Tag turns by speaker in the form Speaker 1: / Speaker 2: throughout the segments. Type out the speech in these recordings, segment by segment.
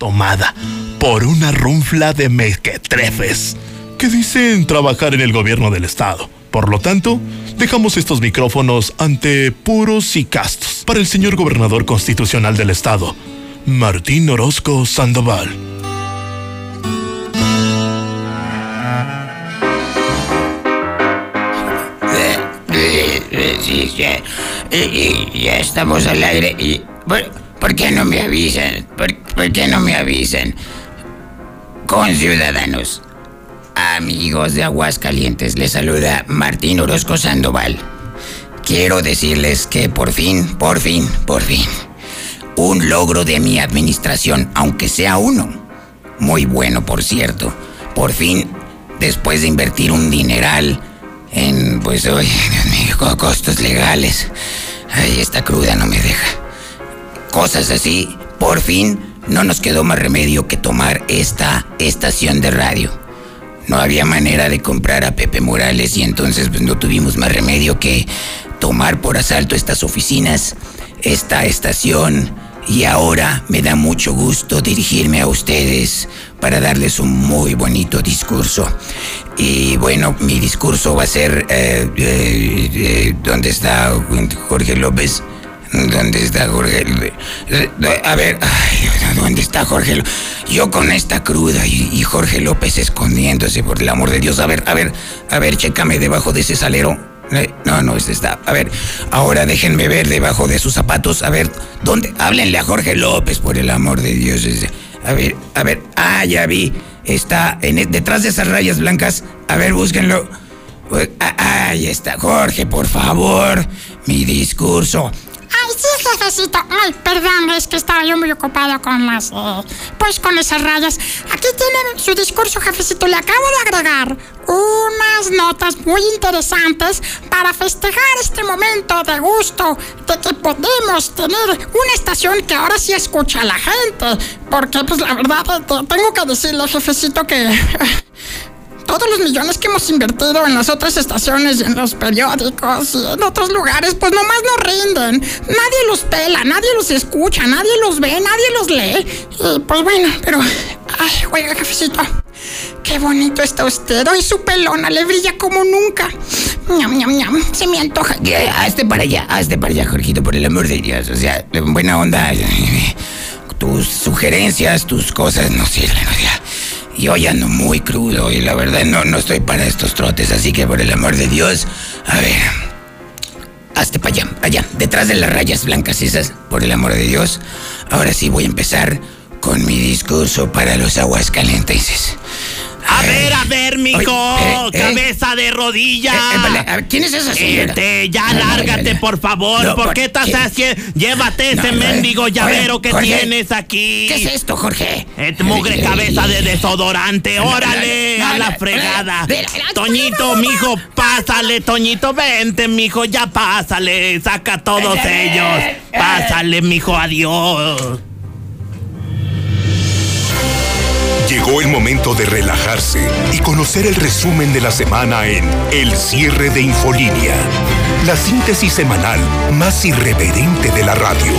Speaker 1: tomada por una runfla de mequetrefes que dicen trabajar en el gobierno del estado. Por lo tanto, dejamos estos micrófonos ante puros y castos para el señor gobernador constitucional del estado, Martín Orozco Sandoval.
Speaker 2: Sí, ya, ya estamos al aire. Y, ¿por, qué no me avisan? ¿Por, ¿Por qué no me avisan? Con ciudadanos. Amigos de Aguascalientes, les saluda Martín Orozco Sandoval. Quiero decirles que por fin, por fin, por fin, un logro de mi administración, aunque sea uno, muy bueno por cierto, por fin, después de invertir un dineral en, pues, hoy, costos legales, ay, esta cruda no me deja. Cosas así, por fin no nos quedó más remedio que tomar esta estación de radio. No había manera de comprar a Pepe Morales y entonces pues, no tuvimos más remedio que tomar por asalto estas oficinas, esta estación y ahora me da mucho gusto dirigirme a ustedes para darles un muy bonito discurso. Y bueno, mi discurso va a ser... Eh, eh, eh, ¿Dónde está Jorge López? ¿Dónde está Jorge? A ver, ¿dónde está Jorge? Yo con esta cruda y, Jorge López escondiéndose, por el amor de Dios. A ver, a ver, a ver, chécame debajo de ese salero. No, no, este está. A ver, ahora déjenme ver debajo de sus zapatos. A ver, ¿dónde? Háblenle a Jorge López, por el amor de Dios. A ver, a ver. Ah, ya vi. Está e, detrás de esas rayas blancas. A ver, búsquenlo. Ah, ahí está, Jorge, por favor. Mi discurso.
Speaker 3: Ay, sí, jefecito. Ay, perdón, es que estaba yo muy ocupado con las. Eh, pues con esas rayas. Aquí tiene su discurso, jefecito. Le acabo de agregar unas notas muy interesantes para festejar este momento de gusto de que podemos tener una estación que ahora sí escucha a la gente. Porque, pues la verdad, tengo que decirle, jefecito, que todos los millones que hemos invertido en las otras estaciones y en los periódicos y en otros lugares, pues nomás no rinden. Nadie los pela, nadie los escucha, nadie los ve, nadie los lee. Y pues bueno, pero... Ay, oiga, cafecito. Qué bonito está usted. Hoy su pelona le brilla como nunca. Ñam, ñam, ñam. Se me antoja.
Speaker 2: Hazte para allá, hazte para allá, Jorgito, por el amor de Dios. O sea, buena onda. Tus sugerencias, tus cosas no sirven. O sea, yo ya ando muy crudo y la verdad no, no estoy para estos trotes, así que por el amor de Dios, a ver, hazte para allá, allá, detrás de las rayas blancas esas, por el amor de Dios. Ahora sí voy a empezar con mi discurso para los aguas calientes.
Speaker 4: A ver, a ver, mijo. Eh, eh. cabeza de rodilla.
Speaker 2: Eh, ¿Quién es esa señora?
Speaker 4: Este, ya lárgate, por favor. ¿Por, qué estás haciendo? Llévate ese mendigo llavero que tienes aquí.
Speaker 2: ¿Qué es esto, Jorge?
Speaker 4: Es mugre cabeza de desodorante. Órale, a la fregada. Toñito, mijo, pásale, Toñito, vente, mijo, ya pásale. Saca todos ellos. Pásale, mijo, adiós.
Speaker 5: Llegó el momento de relajarse y conocer el resumen de la semana en El cierre de Infolínea, la síntesis semanal más irreverente de la radio.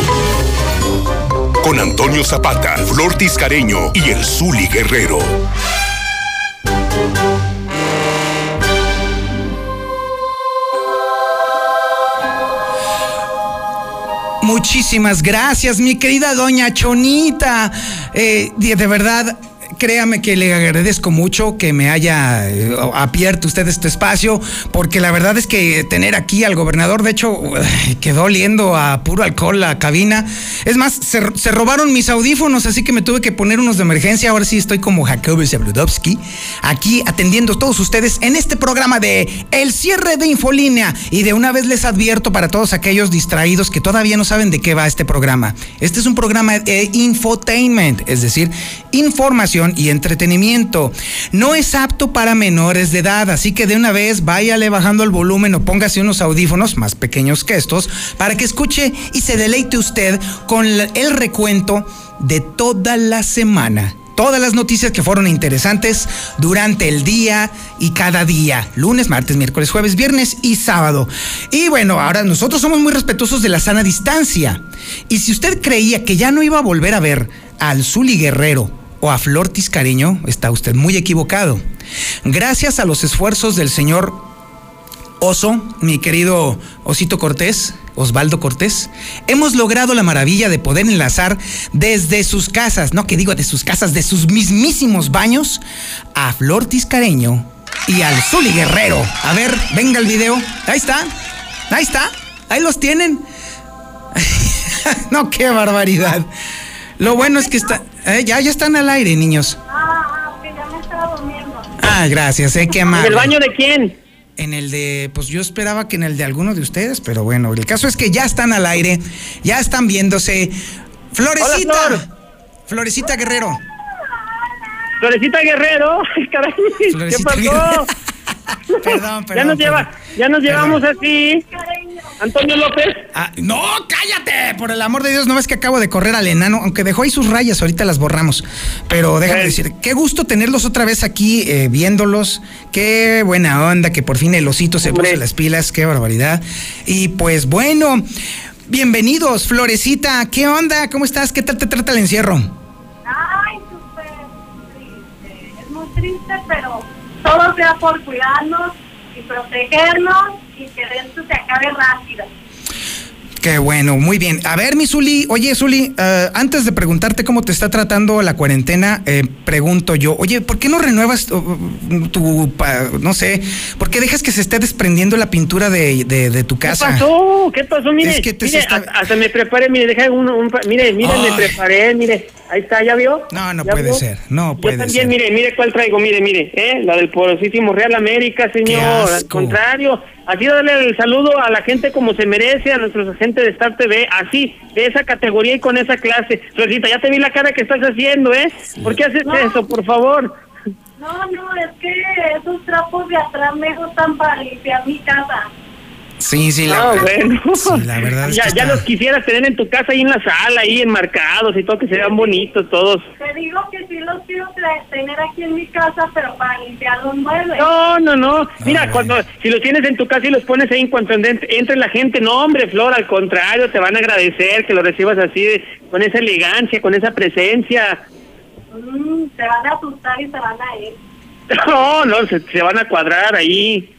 Speaker 5: Con Antonio Zapata, Flor Tiscareño y el Zuli Guerrero.
Speaker 6: Muchísimas gracias, mi querida doña Chonita. Eh, de verdad, créame que le agradezco mucho que me haya eh, abierto usted este espacio, porque la verdad es que tener aquí al gobernador, de hecho, quedó oliendo a puro alcohol la cabina. Es más, se, robaron mis audífonos, así que me tuve que poner unos de emergencia. Ahora sí estoy como Jacob Zabludowski, aquí atendiendo a todos ustedes en este programa de El cierre de Infolínea. Y de una vez les advierto para todos aquellos distraídos que todavía no saben de qué va este programa. Este es un programa de infotainment, es decir, información y entretenimiento. No es apto para menores de edad, así que de una vez váyale bajando el volumen o póngase unos audífonos más pequeños que estos para que escuche y se deleite usted con el recuento de toda la semana todas las noticias que fueron interesantes durante el día y cada día, lunes, martes, miércoles, jueves, viernes y sábado. Y bueno, ahora nosotros somos muy respetuosos de la sana distancia. Y si usted creía que ya no iba a volver a ver al Zuli Guerrero o a Flor Tiscareño, está usted muy equivocado. Gracias a los esfuerzos del señor Oso, mi querido Osito Cortés, Osvaldo Cortés, hemos logrado la maravilla de poder enlazar desde sus casas, no que digo de sus casas, de sus mismísimos baños, a Flor Tiscareño y al Zuli Guerrero. A ver, venga el video. Ahí está, ahí está, ahí los tienen. no, qué barbaridad. Lo bueno es que está, eh, ya, ya están al aire, niños.
Speaker 7: Ah, que ya me estaba durmiendo.
Speaker 6: Ah, gracias, eh, qué
Speaker 8: ¿En
Speaker 6: amable.
Speaker 8: el baño de quién?
Speaker 6: En el de, pues yo esperaba que en el de alguno de ustedes, pero bueno, el caso es que ya están al aire, ya están viéndose. Florecita,
Speaker 8: Hola, Flor.
Speaker 6: Florecita Guerrero.
Speaker 8: Florecita Guerrero, Ay, caray, ¿qué pasó?
Speaker 6: Guerrero. Perdón, perdón.
Speaker 8: ya nos lleva, ya nos llevamos así. Antonio López,
Speaker 6: Ah, no, cállate, por el amor de Dios, no ves que acabo de correr al enano, aunque dejó ahí sus rayas, ahorita las borramos. Pero déjame decir, qué gusto tenerlos otra vez aquí eh, viéndolos, qué buena onda, que por fin el osito se
Speaker 8: Hombre.
Speaker 6: puso las pilas, qué barbaridad. Y pues bueno, bienvenidos, Florecita, ¿qué onda? ¿Cómo estás? ¿Qué tal te trata el encierro?
Speaker 7: Ay, súper triste. Es muy triste, pero todo sea por cuidarnos y protegernos y que esto se acabe rápido.
Speaker 6: Qué bueno, muy bien. A ver, mi Zuli, oye, Zuli, eh, antes de preguntarte cómo te está tratando la cuarentena, eh, pregunto yo, oye, ¿por qué no renuevas tu, tu pa- no sé, por qué dejas que se esté desprendiendo la pintura de, de- de tu
Speaker 8: ¿qué
Speaker 6: casa?
Speaker 8: pasó? ¿Qué pasó? Mire,
Speaker 6: Es que te
Speaker 8: mire,
Speaker 6: está-
Speaker 8: hasta, me preparé, mire, deja uno, un, pa- mire, mire,
Speaker 6: Ay.
Speaker 8: me preparé, mire, ahí está, ¿ya vio?
Speaker 6: No, no
Speaker 8: ¿Ya
Speaker 6: puede
Speaker 8: vio?
Speaker 6: ser, no puede
Speaker 8: Yo también,
Speaker 6: ser.
Speaker 8: mire, mire cuál traigo, mire, mire, ¿eh? La del porosísimo Real América, señor, al contrario, así darle el saludo a la gente como se merece, a nuestros agentes de Star TV, así, de esa categoría y con esa clase. Florcita, ya te vi la cara que estás haciendo, ¿eh? ¿Por qué haces eso, por favor?
Speaker 7: No, no, es que esos trapos de atrás me gustan para limpiar mi casa.
Speaker 6: Sí, sí, la,
Speaker 8: Ah, bueno.
Speaker 6: sí, la verdad es
Speaker 8: ya,
Speaker 6: que
Speaker 8: ya
Speaker 6: está-
Speaker 8: los quisieras tener en tu casa ahí en la sala, ahí enmarcados y todo, que se vean bonitos todos.
Speaker 7: Te digo que sí los quiero tener aquí en mi casa, pero para limpiar los muebles.
Speaker 8: No, no, no. Mira,
Speaker 6: Ay.
Speaker 8: cuando si los tienes en tu casa y los pones ahí en cuanto entre, entre la gente, no, hombre, Flor, al contrario, te van a agradecer que lo recibas así, de- con esa elegancia, con esa presencia.
Speaker 7: Mm, se van a asustar y se van a ir.
Speaker 8: No, no, se, se van a cuadrar ahí.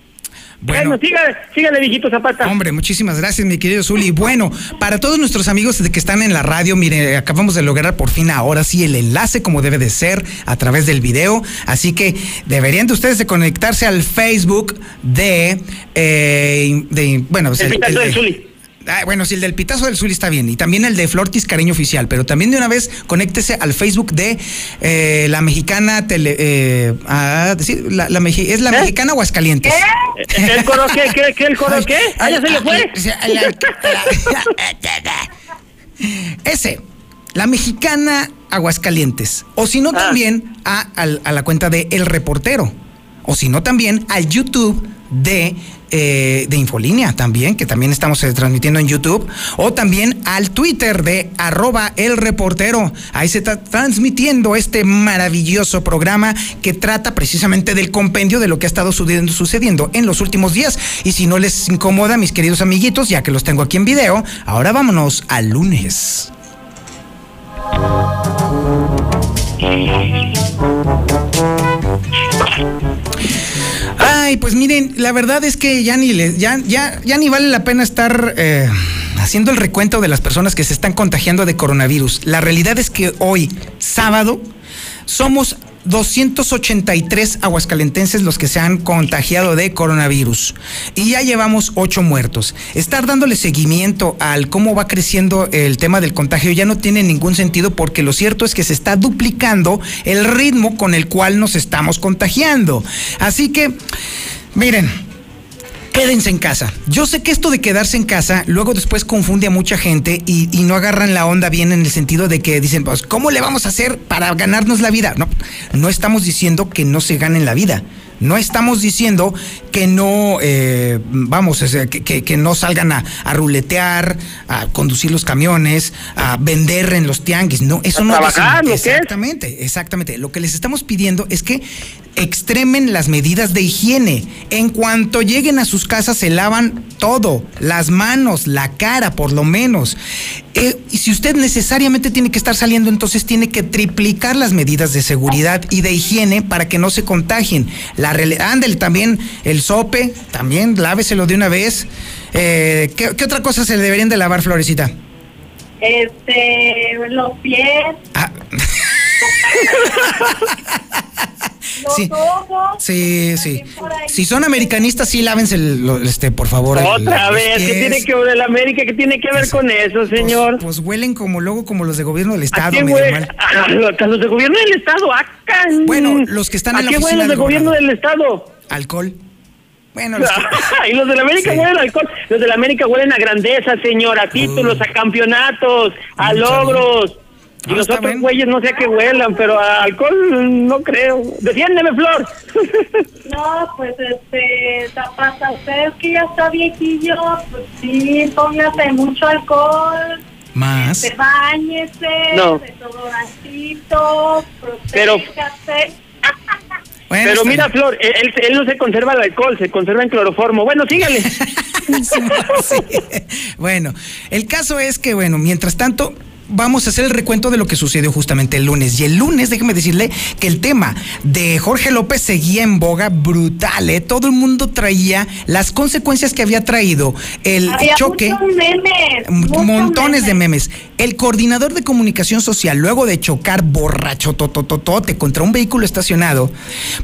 Speaker 6: Bueno,
Speaker 8: sígale, sígale, viejito Zapata.
Speaker 6: Hombre, muchísimas gracias, mi querido Zuli. Bueno, para todos nuestros amigos de que están en la radio, mire, acabamos de lograr por fin ahora sí el enlace como debe de ser a través del video. Así que deberían de ustedes de conectarse al Facebook de, eh, de bueno, pues,
Speaker 8: El Zuli.
Speaker 6: Ah, bueno, si el del Pitazo del Zuli está bien. Y también el de Flortis Cariño Oficial. Pero también de una vez conéctese al Facebook de eh, la mexicana tele. eh, ah, la, es la
Speaker 8: ¿Eh?
Speaker 6: mexicana Aguascalientes.
Speaker 8: ¿El coro qué? ¿Qué, qué el coro qué? ¿Ah, ya se le fue?
Speaker 6: Ese, la mexicana Aguascalientes. O si no,
Speaker 8: Ah.
Speaker 6: también a, a la cuenta de El Reportero. O si no, también al YouTube de, eh, de Infolínea también, que también estamos eh, transmitiendo en YouTube. O también al Twitter de arroba El Reportero. Ahí se está transmitiendo este maravilloso programa que trata precisamente del compendio de lo que ha estado sucediendo, sucediendo en los últimos días. Y si no les incomoda, mis queridos amiguitos, ya que los tengo aquí en video, ahora vámonos al lunes. Ay, pues miren, la verdad es que ya ni ya, ya, ya ni vale la pena estar eh, haciendo el recuento de las personas que se están contagiando de coronavirus. La realidad es que hoy, sábado, somos 283 aguascalentenses los que se han contagiado de coronavirus y ya llevamos ocho muertos. Estar dándole seguimiento al cómo va creciendo el tema del contagio ya no tiene ningún sentido porque lo cierto es que se está duplicando el ritmo con el cual nos estamos contagiando. Así que, miren, Quédense en casa. Yo sé que esto de quedarse en casa luego después confunde a mucha gente y, y no agarran la onda bien en el sentido de que dicen, pues, ¿cómo le vamos a hacer para ganarnos la vida? No, no estamos diciendo que no se ganen la vida. No estamos diciendo que no, eh, vamos, que, que- que no salgan a, a ruletear, a conducir los camiones, a vender en los tianguis. No, eso
Speaker 8: A
Speaker 6: no
Speaker 8: trabajar,
Speaker 6: decimos.
Speaker 8: ¿lo que es?
Speaker 6: Exactamente, exactamente. Lo que les estamos pidiendo es que extremen las medidas de higiene. En cuanto lleguen a sus casas se lavan todo, las manos, la cara por lo menos. Eh, y si usted necesariamente tiene que estar saliendo, entonces tiene que triplicar las medidas de seguridad y de higiene para que no se contagien. La ándale también el sope, también láveselo de una vez. Eh, ¿qué, qué otra cosa se le deberían de lavar, Florecita?
Speaker 7: Este, los pies,
Speaker 6: Ah,
Speaker 7: los
Speaker 6: Sí.
Speaker 7: ojos.
Speaker 6: Sí, sí. Si son americanistas, sí lávense, el- lo- este, por favor. el-
Speaker 8: Otra
Speaker 6: los
Speaker 8: vez, ¿qué
Speaker 6: pies.
Speaker 8: tiene que ver el América? ¿Qué tiene que ver con eso, señor?
Speaker 6: Pues, pues huelen como luego como los de gobierno del
Speaker 8: ¿A
Speaker 6: estado,
Speaker 8: qué
Speaker 6: medio
Speaker 8: huele?
Speaker 6: mal.
Speaker 8: Ah, hasta los de gobierno del Estado, acá.
Speaker 6: Bueno, los que están
Speaker 8: ¿A
Speaker 6: en la
Speaker 8: qué
Speaker 6: oficina
Speaker 8: huelen los de
Speaker 6: del
Speaker 8: gobierno del? Estado?
Speaker 6: Alcohol. Bueno, los que-
Speaker 8: y los de la América
Speaker 6: Sí.
Speaker 8: huelen a alcohol. Los de la América huelen a grandeza, señor, a títulos, a campeonatos, a logros. Y
Speaker 6: Ah,
Speaker 8: los otros güeyes no sé a qué huelan, pero a alcohol no creo. Defiéndeme, Flor.
Speaker 7: No, pues este, Zapata, usted que ya está viejillo, pues sí, póngase mucho alcohol,
Speaker 6: más.
Speaker 7: se bañese,
Speaker 8: No.
Speaker 7: desodorantito,
Speaker 8: Pero-
Speaker 7: protéjase.
Speaker 6: Bueno,
Speaker 8: pero mira,
Speaker 6: bien.
Speaker 8: Flor, él, él no se conserva el alcohol, se conserva en cloroformo. Bueno, sígale.
Speaker 6: Sí. Bueno, el caso es que, bueno, mientras tanto, vamos a hacer el recuento de lo que sucedió justamente el lunes. Y el lunes, déjeme decirle que el tema de Jorge López seguía en boga brutal, ¿eh? Todo el mundo traía las consecuencias que había traído el
Speaker 7: Había
Speaker 6: choque.
Speaker 7: muchos memes, muchos
Speaker 6: montones de memes. El coordinador de comunicación social, luego de chocar borracho totototote contra un vehículo estacionado,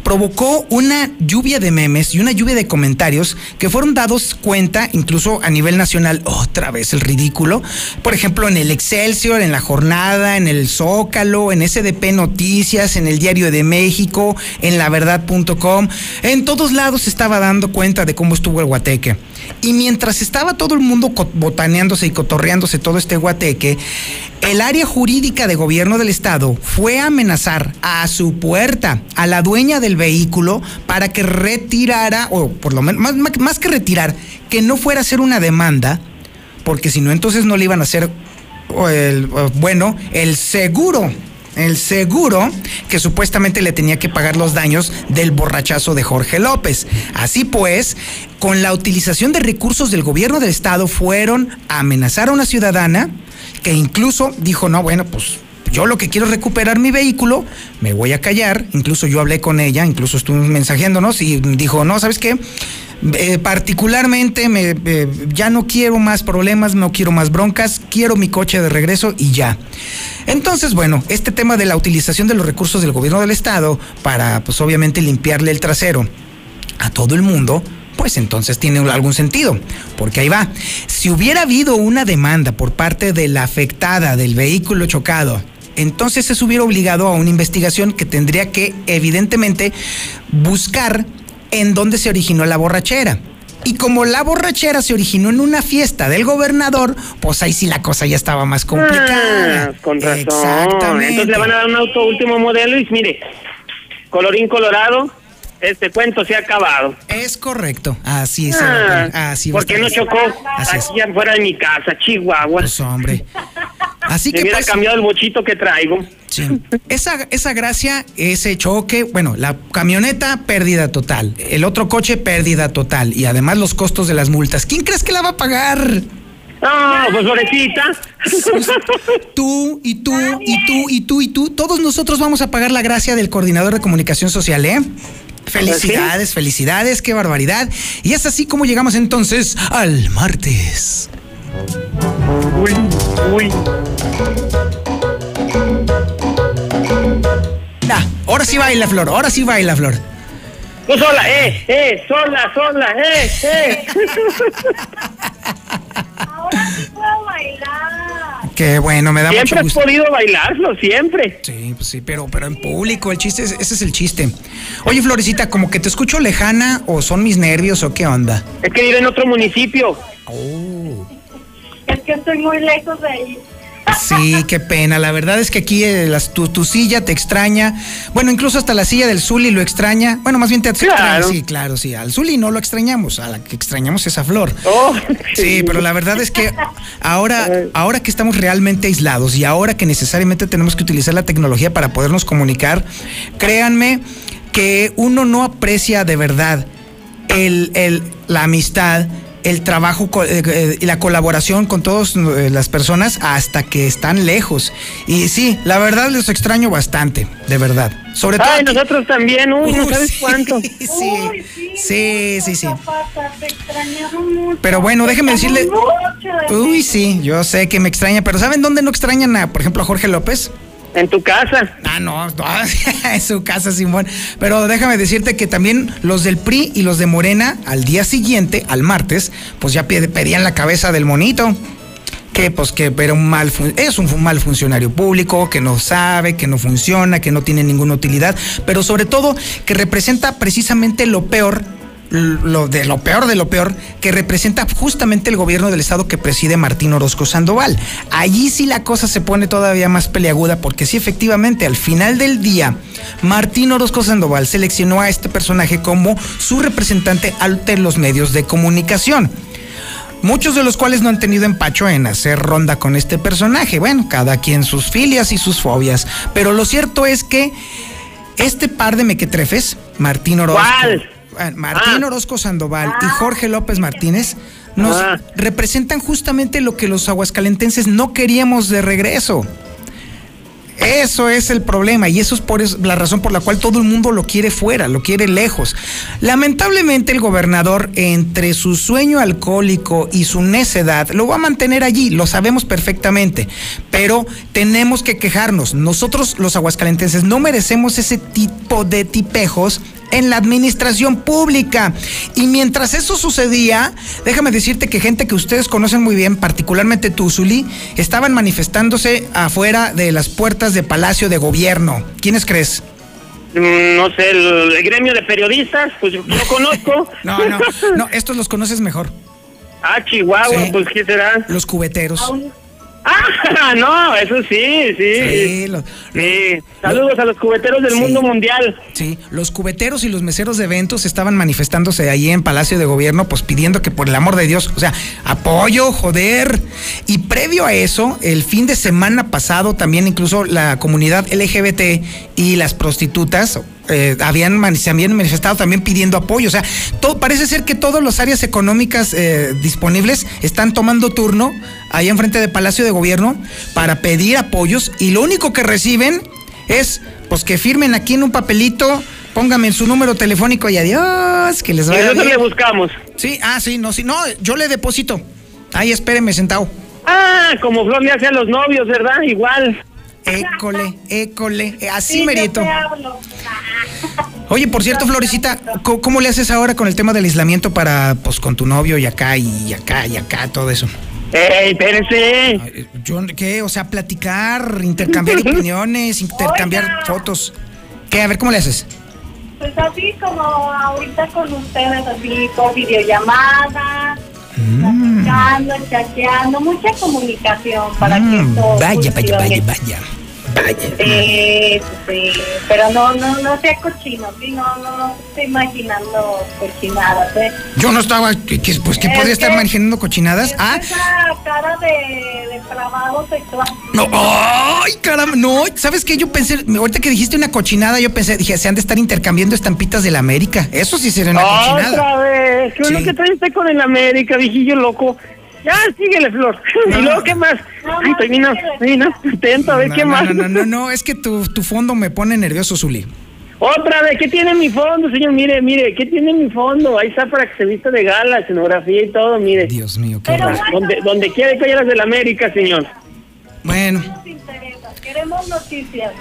Speaker 6: provocó una lluvia de memes y una lluvia de comentarios que fueron dados cuenta, incluso a nivel nacional, otra vez el ridículo. Por ejemplo, en el Excelsior, en la jornada, en el Zócalo, en SDP Noticias, en el Diario de México, en laverdad.com. En todos lados se estaba dando cuenta de cómo estuvo el guateque. Y mientras estaba todo el mundo botaneándose y cotorreándose todo este guateque, el área jurídica de gobierno del estado fue a amenazar a su puerta a la dueña del vehículo para que retirara, o por lo menos, más, más- que retirar, que no fuera a hacer una demanda, porque si no, entonces no le iban a hacer, el, bueno, el seguro. El seguro que supuestamente le tenía que pagar los daños del borrachazo de Jorge López. Así pues, con la utilización de recursos del gobierno del estado fueron a amenazar a una ciudadana que incluso dijo, no, bueno, pues yo lo que quiero es recuperar mi vehículo, me voy a callar, incluso yo hablé con ella, incluso estuve mensajeándonos y dijo, no, ¿sabes qué? Eh, particularmente me, eh, ya no quiero más problemas, no quiero más broncas, quiero mi coche de regreso y ya. Entonces, bueno, este tema de la utilización de los recursos del gobierno del estado para, pues obviamente, limpiarle el trasero a todo el mundo, pues entonces tiene algún sentido, porque ahí va. Si hubiera habido una demanda por parte de la afectada del vehículo chocado, entonces se hubiera obligado a una investigación que tendría que, evidentemente, buscar en dónde se originó la borrachera. Y como la borrachera se originó en una fiesta del gobernador, pues ahí sí la cosa ya estaba más complicada.
Speaker 8: Ah, con razón.
Speaker 6: Exactamente.
Speaker 8: Entonces le van a dar un auto último modelo y mire, colorín colorado, este cuento se ha acabado.
Speaker 6: Es correcto. Así es.
Speaker 8: Ah,
Speaker 6: así
Speaker 8: ¿Por qué no chocó
Speaker 6: Así es.
Speaker 8: aquí afuera de mi casa, Chihuahua?
Speaker 6: Pues hombre. Así
Speaker 8: Me
Speaker 6: que
Speaker 8: hubiera
Speaker 6: pues,
Speaker 8: cambiado el bochito que traigo.
Speaker 6: sí. esa, esa gracia, ese choque, bueno, la camioneta, pérdida total. El otro coche, pérdida total. Y además los costos de las multas. ¿Quién crees que la va a pagar?
Speaker 8: No, pues Florecita.
Speaker 6: Tú y tú y tú y tú y tú. Todos nosotros vamos a pagar la gracia del coordinador de comunicación social, ¿eh? Felicidades, felicidades, qué barbaridad. Y es así como llegamos entonces al martes.
Speaker 8: Uy, uy.
Speaker 6: Ah, ahora sí baila, Flor, ahora sí baila, Flor.
Speaker 8: Tú sola, eh, eh, sola, sola, eh, eh.
Speaker 7: Ahora sí puedo bailar.
Speaker 6: Qué bueno, me da
Speaker 8: Siempre
Speaker 6: mucho
Speaker 8: has
Speaker 6: gusto.
Speaker 8: podido bailarlo, siempre.
Speaker 6: Sí, pues sí, pero, pero en público, el chiste, es- ese es el chiste. Oye, Florecita, como que te escucho lejana o son mis nervios o qué onda.
Speaker 8: Es que vive en otro municipio.
Speaker 6: Oh.
Speaker 7: Es que estoy muy lejos de ahí.
Speaker 6: Sí, qué pena. La verdad es que aquí eh, las- tu, tu silla te extraña. Bueno, incluso hasta la silla del Zuli lo extraña. Bueno, más bien te extraña.
Speaker 8: Claro.
Speaker 6: Sí, claro, sí. Al Zuli no lo extrañamos. A la que extrañamos es a Flor.
Speaker 8: Oh,
Speaker 6: Sí, pero la verdad es que ahora, ahora que estamos realmente aislados y ahora que necesariamente tenemos que utilizar la tecnología para podernos comunicar, créanme que uno no aprecia de verdad el, el- la amistad, el trabajo co- eh, eh, y la colaboración con todas eh, las personas hasta que están lejos. Y sí, la verdad los extraño bastante, de verdad. Sobre todo.
Speaker 8: Ay,
Speaker 6: aquí-
Speaker 8: nosotros también, uy, no sabes
Speaker 6: sí,
Speaker 8: cuánto.
Speaker 6: Sí,
Speaker 7: Uy,
Speaker 6: sí, sí, sí.
Speaker 7: Zapata, te extrañamos mucho.
Speaker 6: Pero bueno, déjeme decirle.
Speaker 7: mucho
Speaker 6: Uy, sí, yo sé que me extraña, pero ¿saben dónde no extrañan a, por ejemplo, a Jorge López?
Speaker 8: En tu casa.
Speaker 6: Ah, no, no, en su casa, Simón. Pero déjame decirte que también los del PRI y los de Morena, al día siguiente, al martes, pues ya pedían la cabeza del monito. Que pues que pero un mal es un mal funcionario público, que no sabe, que no funciona, que no tiene ninguna utilidad, pero sobre todo que representa precisamente lo peor lo de lo peor de lo peor que representa justamente el gobierno del estado que preside Martín Orozco Sandoval. Allí sí la cosa se pone todavía más peleaguda porque sí efectivamente al final del día Martín Orozco Sandoval seleccionó a este personaje como su representante ante los medios de comunicación. Muchos de los cuales no han tenido empacho en hacer ronda con este personaje. Bueno, cada quien sus filias y sus fobias. Pero lo cierto es que este par de mequetrefes, Martín Orozco. Ah, Martín
Speaker 8: Ah.
Speaker 6: Orozco Sandoval y Jorge López Martínez nos
Speaker 8: Ah.
Speaker 6: representan justamente lo que los aguascalentenses no queríamos de regreso. Eso es el problema y eso es por eso- la razón por la cual todo el mundo lo quiere fuera, lo quiere lejos. Lamentablemente el gobernador entre su sueño alcohólico y su necedad lo va a mantener allí, lo sabemos perfectamente, pero tenemos que quejarnos. Nosotros los aguascalentenses no merecemos ese tipo de tipejos en la administración pública. Y mientras eso sucedía, déjame decirte que gente que ustedes conocen muy bien, particularmente tú, Zuli, estaban manifestándose afuera de las puertas de Palacio de Gobierno. ¿Quiénes crees?
Speaker 8: Mm, No sé, el, el gremio de periodistas, pues yo lo conozco.
Speaker 6: No, no, no, estos los conoces mejor.
Speaker 8: Ah, Chihuahua,
Speaker 6: Sí.
Speaker 8: pues ¿qué será?
Speaker 6: Los cubeteros.
Speaker 8: Ah, no, eso sí, sí.
Speaker 6: Sí,
Speaker 8: Sí. Saludos a los cubeteros del
Speaker 6: Sí.
Speaker 8: mundo mundial.
Speaker 6: Sí, los cubeteros y los meseros de eventos estaban manifestándose ahí en Palacio de Gobierno, pues pidiendo que por el amor de Dios, o sea, apoyo, joder. Y previo a eso, el fin de semana pasado, también incluso la comunidad LGBT y las prostitutas eh, habían, se habían manifestado también pidiendo apoyo. O sea, todo, parece ser que todas las áreas económicas eh, disponibles están tomando turno ahí enfrente de Palacio de Gobierno para pedir apoyos y lo único que reciben es pues que firmen aquí en un papelito, pónganme en su número telefónico y adiós, que les vaya
Speaker 8: nosotros le buscamos.
Speaker 6: Sí, ah, sí, no, sí, no, yo le deposito. Ahí espéreme sentado.
Speaker 8: Ah, como Flor le hace a los novios, ¿verdad? Igual.
Speaker 6: École, école, eh, así
Speaker 7: Sí,
Speaker 6: merito. Oye, por cierto, Florecita, ¿cómo, cómo le haces ahora con el tema del aislamiento para, pues, con tu novio y acá y acá y acá, todo eso?
Speaker 8: ¡Ey, espérense!
Speaker 6: Ay, Yo, ¿qué? O sea, platicar, intercambiar opiniones, intercambiar
Speaker 7: Oiga.
Speaker 6: fotos. ¿Qué? A ver, ¿cómo le haces?
Speaker 7: Pues así como ahorita con ustedes, así por videollamada,
Speaker 6: Mm.
Speaker 7: platicando, chateando, mucha comunicación para que
Speaker 6: Mm,
Speaker 7: esto
Speaker 6: vaya, vaya,
Speaker 7: funcione.
Speaker 6: vaya, vaya. Vaya.
Speaker 7: Sí, sí, pero no, no, no sea cochino, sí, no, no, no estoy imaginando cochinadas, ¿eh?
Speaker 6: Yo no estaba, ¿qué- qué- pues que
Speaker 7: Es
Speaker 6: podría estar imaginando cochinadas. Ah,
Speaker 7: Esa cara de depravado sexual.
Speaker 6: no, ay, caramba, no, ¿sabes qué? Yo pensé, ahorita que dijiste una cochinada, yo pensé, dije, se han de estar intercambiando estampitas de la América. Eso sí sería una cochinada.
Speaker 8: Otra vez. ¿Qué es lo
Speaker 6: Sí.
Speaker 8: que trae usted con el América, viejillo loco? Ya, síguele, Flor.
Speaker 6: No.
Speaker 8: ¿Y luego qué más?
Speaker 7: No,
Speaker 8: Ay,
Speaker 7: no,
Speaker 8: estoy vino, atento, a ver
Speaker 6: No,
Speaker 8: qué
Speaker 6: no,
Speaker 8: más.
Speaker 6: No, no, no, no, es que tu, tu fondo me pone nervioso, Zuli.
Speaker 8: Otra vez, ¿qué tiene mi fondo, señor? Mire, mire, ¿qué tiene mi fondo? Ahí está para que se vista de gala, escenografía y todo, mire.
Speaker 6: Dios mío, qué
Speaker 7: bueno,
Speaker 8: Donde, donde quiera que haya las del América, señor.
Speaker 6: Bueno,
Speaker 7: nos interesa, queremos noticias.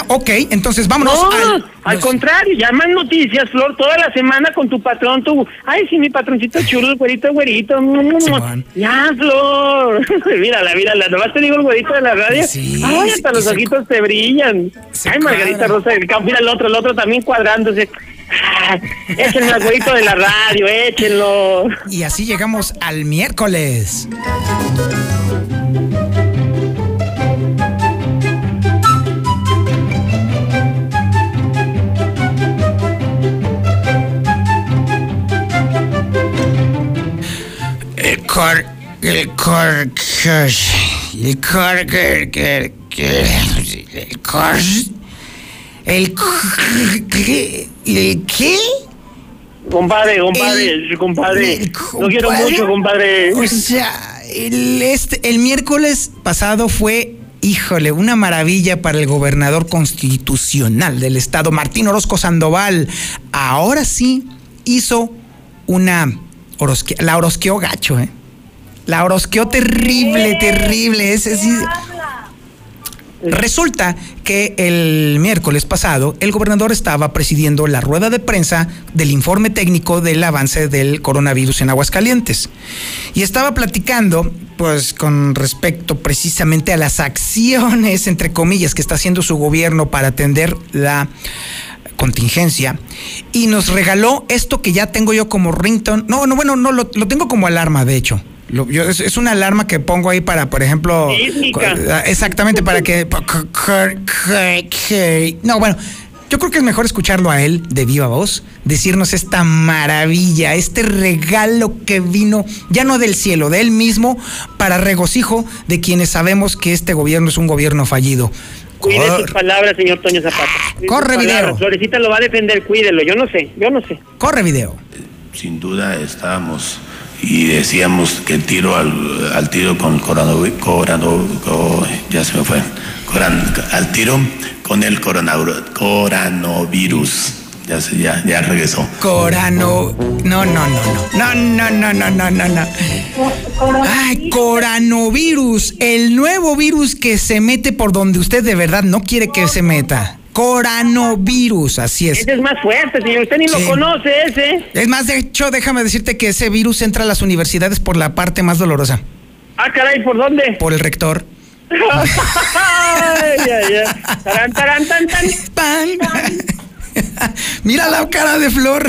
Speaker 6: Ah, ok, entonces vámonos
Speaker 8: No,
Speaker 6: al.
Speaker 8: al
Speaker 6: los-
Speaker 8: contrario, llaman noticias, Flor, toda la semana con tu patrón, tu... Ay, sí, mi patroncito chulo, el güerito, güerito.
Speaker 6: Simón.
Speaker 8: Ya, Flor. mírala, mírala, nomás te digo el güerito de la radio.
Speaker 6: Sí,
Speaker 8: Ay,
Speaker 6: sí,
Speaker 8: hasta los
Speaker 6: se-
Speaker 8: ojitos te brillan.
Speaker 6: se
Speaker 8: Ay, Margarita. Rosa del Campo, mira el otro, el otro también cuadrándose. Ah, échenlo al güerito de la radio, échenlo.
Speaker 6: Y así llegamos al miércoles.
Speaker 2: El cor, el cor, el cor, el cor, el el qué?
Speaker 9: Compadre, compadre, compadre.
Speaker 6: el
Speaker 9: Lo quiero
Speaker 6: compadre.
Speaker 9: mucho, compadre.
Speaker 6: O sea, el, este, el miércoles pasado fue, híjole, una maravilla para el gobernador constitucional del estado, Martín Orozco Sandoval. Ahora sí hizo una orosque, la orosqueó gacho, ¿eh? La orosqueó terrible, terrible. Es, es- Resulta que el miércoles pasado el gobernador estaba presidiendo la rueda de prensa del informe técnico del avance del coronavirus en Aguascalientes. Y estaba platicando, pues, con respecto precisamente a las acciones, entre comillas, que está haciendo su gobierno para atender la contingencia. Y nos regaló esto que ya tengo yo como ringtone. No, no, bueno, no, lo, lo tengo como alarma, de hecho. Lo- yo- es, es una alarma que pongo ahí para, por ejemplo... Ah, Exactamente, para que. No, bueno, yo creo que es mejor escucharlo a él de viva voz, decirnos esta maravilla, este regalo que vino, ya no del cielo, de él mismo, para regocijo de quienes sabemos que este gobierno es un gobierno fallido.
Speaker 9: Cuide
Speaker 6: Cor-
Speaker 9: sus palabras, señor Toño Zapata. Cuide sus
Speaker 6: Corre,
Speaker 9: palabras.
Speaker 6: video.
Speaker 9: Florecita lo va a defender, cuídelo. Yo no sé, yo no sé.
Speaker 6: Corre video.
Speaker 10: Sin duda estábamos y decíamos que el tiro al, tiro con coronavirus, ya se me fue, Coran- al tiro con el coronavirus, coronavirus, ya, se, ya, ya regresó.
Speaker 6: Corano. No, no, no, no. No, no, no, no, no, no, no. Ay, coronavirus. El nuevo virus que se mete por donde usted de verdad no quiere que se meta. Coronavirus, así es.
Speaker 9: Ese es más fuerte, señor. Usted ni
Speaker 6: Sí.
Speaker 9: lo conoce, ese.
Speaker 6: Es más, de hecho, déjame decirte que ese virus entra a las universidades por la parte más dolorosa,
Speaker 9: Ah, caray, ¿por dónde?
Speaker 6: por el rector.
Speaker 9: ay, ay, ay. Tarán, tarán, tan, tan.
Speaker 6: ¡Pan! Mira la cara de Flor.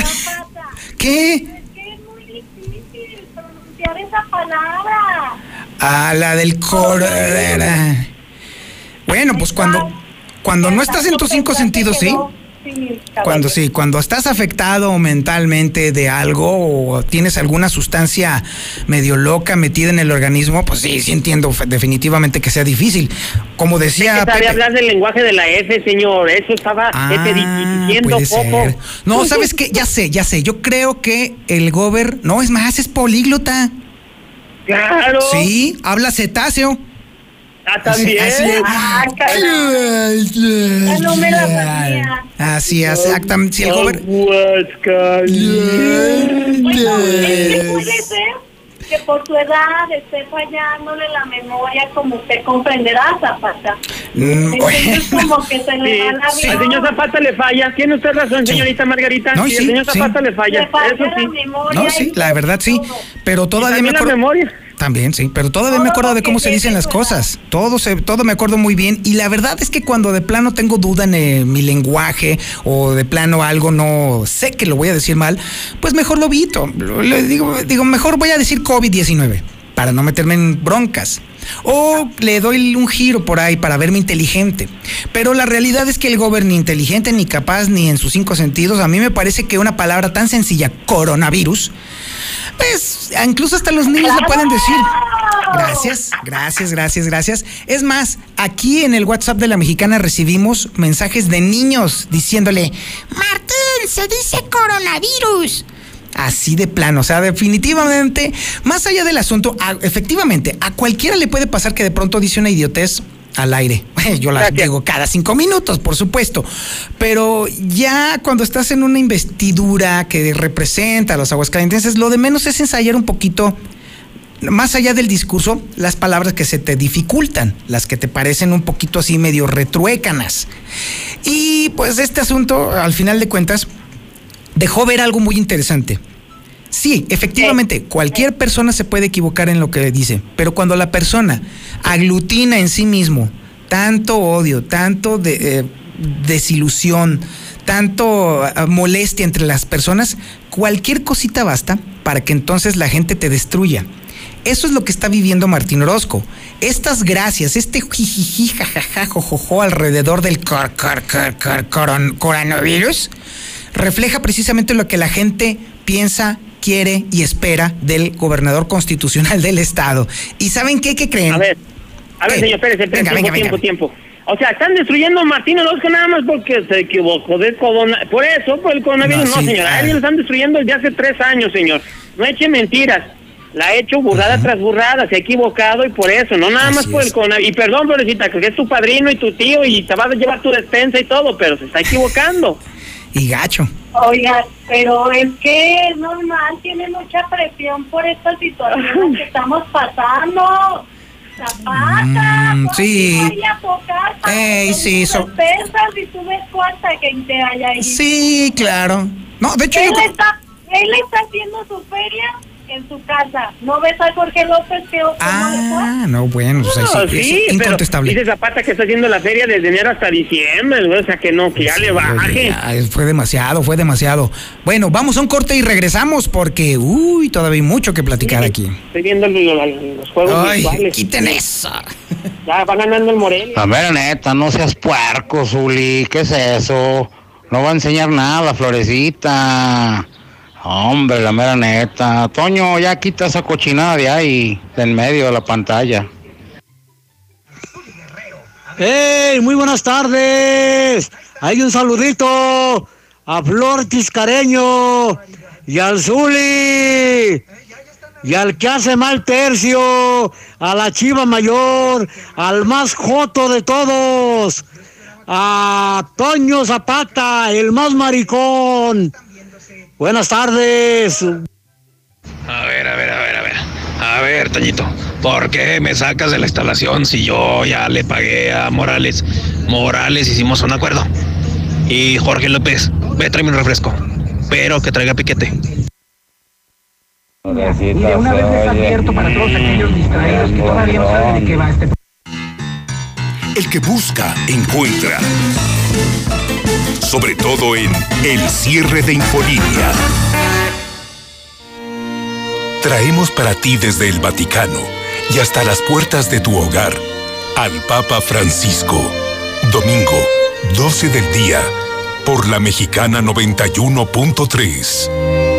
Speaker 6: ¿Qué?
Speaker 11: Es que es muy difícil pronunciar esa palabra.
Speaker 6: Ah, la del cor... Bueno, pues cuando, cuando no estás en tus cinco sentidos, sí. Cuando sí, cuando estás afectado mentalmente de algo o tienes alguna sustancia medio loca metida en el organismo, pues sí, sí entiendo definitivamente que sea difícil. Como decía
Speaker 9: que sabe
Speaker 6: Pepe.
Speaker 9: hablar del lenguaje de la F, señor. Eso estaba
Speaker 6: Ah,
Speaker 9: di- diciendo
Speaker 6: puede
Speaker 9: poco.
Speaker 6: ser. No, ¿sabes qué? Ya sé, ya sé. Yo creo que el gober, no, es más, es políglota.
Speaker 9: Claro.
Speaker 6: Sí, habla cetáceo.
Speaker 9: Ah, también.
Speaker 6: Así es.
Speaker 11: Ah.
Speaker 6: Ah,
Speaker 11: no me la sabía.
Speaker 6: Así, exactamente. Si el gober.
Speaker 11: Bueno, es que puede ser que por su edad esté fallándole la memoria, como usted comprenderá, Zapata.
Speaker 6: Mm,
Speaker 11: Entonces, como que se le
Speaker 9: Sí,
Speaker 11: va la
Speaker 9: al señor. Zapata le falla. Tiene usted razón,
Speaker 6: Sí.
Speaker 9: señorita Margarita.
Speaker 6: No,
Speaker 9: sí,
Speaker 6: sí,
Speaker 9: al señor
Speaker 6: sí.
Speaker 9: Zapata le falla.
Speaker 11: Le falla
Speaker 9: Eso sí.
Speaker 11: la memoria.
Speaker 6: No, sí, la verdad sí.
Speaker 11: todo.
Speaker 6: Pero todavía me
Speaker 9: También la
Speaker 6: acuerdo.
Speaker 9: memoria.
Speaker 6: También, sí, pero todavía me acuerdo de cómo se dicen las cosas. Todo, se, todo me acuerdo muy bien. Y la verdad es que cuando de plano tengo duda en eh, mi lenguaje o de plano algo no sé que lo voy a decir mal, pues mejor lo evito. Le digo, digo, mejor voy a decir COVID-19 para no meterme en broncas. O le doy un giro por ahí para verme inteligente. Pero la realidad es que el gobierno ni inteligente, ni capaz, ni en sus cinco sentidos, a mí me parece que una palabra tan sencilla, coronavirus, pues incluso hasta los niños lo pueden decir. Gracias, gracias, gracias, gracias. Es más, aquí en el WhatsApp de la mexicana recibimos mensajes de niños diciéndole,
Speaker 3: Martín, se dice coronavirus.
Speaker 6: así de plano. O sea, definitivamente, más allá del asunto, a- efectivamente, a cualquiera le puede pasar que de pronto dice una idiotez al aire. Yo la
Speaker 9: Gracias.
Speaker 6: digo cada cinco minutos, por supuesto. Pero ya cuando estás en una investidura que representa a los aguascalentenses, lo de menos es ensayar un poquito más allá del discurso, las palabras que se te dificultan, las que te parecen un poquito así medio retruécanas. Y pues este asunto, al final de cuentas, dejó ver algo muy interesante. Sí, efectivamente, cualquier persona se puede equivocar en lo que dice, pero cuando la persona aglutina en sí mismo tanto odio, tanto de, eh, desilusión, tanto ah, molestia entre las personas, cualquier cosita basta para que entonces la gente te destruya. Eso es lo que está viviendo Martín Orozco. Estas gracias, este jijiji, jajaja, jojojo alrededor del cor, cor, cor, cor- coron- coronavirus, refleja precisamente lo que la gente piensa quiere y espera del gobernador constitucional del estado. ¿Y saben qué? ¿Qué creen?
Speaker 8: A ver, a ver,
Speaker 6: ¿Qué?
Speaker 8: señor Pérez, espere,
Speaker 6: Venga,
Speaker 8: tiempo,
Speaker 6: venga,
Speaker 8: tiempo,
Speaker 6: venga.
Speaker 8: tiempo. O sea, están destruyendo a Martín Orozco nada más porque se equivocó de corona. Por eso, por el coronavirus,
Speaker 6: No,
Speaker 8: no,
Speaker 6: sí,
Speaker 8: señor. A él lo están destruyendo desde hace tres años, señor. No eche mentiras. La ha hecho burrada tras burrada, se ha equivocado y por eso, no nada más por el coronavirus. Y perdón, pobrecita, que es tu padrino y tu tío y te vas a llevar tu despensa y todo, pero se está equivocando.
Speaker 6: Y gacho.
Speaker 7: Oiga, pero es que es normal, tiene mucha presión por esta situación que estamos pasando. Zapata,
Speaker 6: Mm,
Speaker 7: ¿por
Speaker 6: sí.
Speaker 7: para
Speaker 6: Ey, sí, so-
Speaker 7: despensas y tú ves cuánta gente hay ahí?
Speaker 6: Sí, claro. No, de hecho
Speaker 7: Él
Speaker 6: yo...
Speaker 7: está, él está haciendo su feria en su casa. ¿No ves a Jorge López que fue?
Speaker 6: Ah, no, bueno, pues ahí
Speaker 8: No,
Speaker 6: sí,
Speaker 8: sí,
Speaker 6: es
Speaker 8: pero
Speaker 6: incontestable.
Speaker 8: dice Zapata que está haciendo la feria desde enero hasta diciembre, o sea que no, que ya le baje.
Speaker 6: Ya, fue demasiado, fue demasiado. Bueno, vamos a un corte y regresamos porque, uy, todavía hay mucho que platicar aquí.
Speaker 8: Estoy viendo lo- lo- los juegos
Speaker 6: Ay,
Speaker 8: virtuales.
Speaker 6: quiten eso.
Speaker 8: Ya va ganando el Morelia.
Speaker 12: A ver, neta, no seas puerco, Zuli. ¿Qué es eso? No va a enseñar nada, Florecita. Hombre, la mera neta. Toño, ya quita esa cochinada de ahí, de en medio de la pantalla.
Speaker 13: ¡Hey! Muy buenas tardes. Hay un saludito a Flor Tiscareño y al Zuli y al que hace mal tercio, a la chiva mayor, al más joto de todos, a Toño Zapata, el más maricón. Buenas tardes.
Speaker 14: A ver, a ver, a ver, a ver. A ver, Toñito, ¿por qué me sacas de la instalación si yo ya le pagué a Morales? Morales hicimos un acuerdo. Y Jorge López, ve, tráeme un refresco. Pero que traiga piquete.
Speaker 12: Florecita,
Speaker 13: una vez les advierto para todos aquellos distraídos que todavía no saben de qué va este
Speaker 5: El que busca, encuentra. Sobre todo en el cierre de Infolínea. Traemos para ti desde el Vaticano y hasta las puertas de tu hogar al Papa Francisco. Domingo, 12 del día, por la Mexicana 91.3.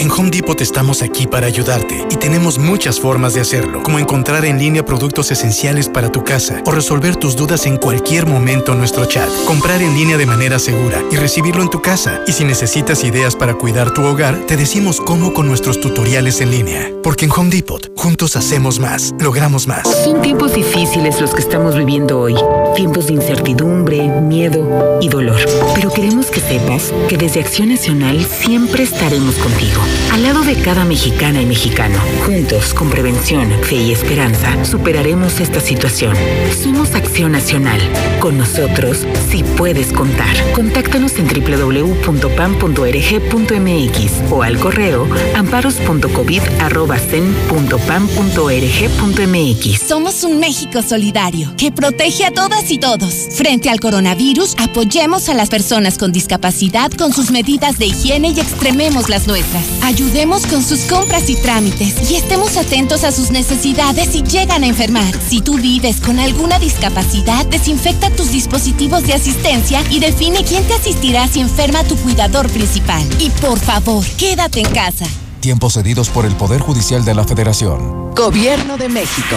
Speaker 15: En Home Depot estamos aquí para ayudarte y tenemos muchas formas de hacerlo, como encontrar en línea productos esenciales para tu casa o resolver tus dudas en cualquier momento en nuestro chat, comprar en línea de manera segura y recibirlo en tu casa. Y si necesitas ideas para cuidar tu hogar, te decimos cómo con nuestros tutoriales en línea. Porque en Home Depot, juntos hacemos más, logramos más.
Speaker 16: Son tiempos difíciles los que estamos viviendo hoy. Tiempos de incertidumbre, miedo y dolor. Pero queremos que sepas que desde Acción Nacional siempre estaremos contigo. Al lado de cada mexicana y mexicano. Juntos, con prevención, fe y esperanza, superaremos esta situación. Somos Acción Nacional. Con nosotros, sí puedes contar. Contáctanos en www.pam.org.mx o al correo amparos.covid.pam.org.mx.
Speaker 17: Somos un México solidario que protege a todas y todos. Frente al coronavirus, apoyemos a las personas con discapacidad con sus medidas de higiene y extrememos las nuestras. Ayudemos con sus compras y trámites y estemos atentos a sus necesidades si llegan a enfermar. Si tú vives con alguna discapacidad, desinfecta tus dispositivos de asistencia y define quién te asistirá si enferma tu cuidador principal. Y por favor, quédate en casa.
Speaker 18: Tiempos cedidos por el Poder Judicial de la Federación.
Speaker 17: Gobierno de México.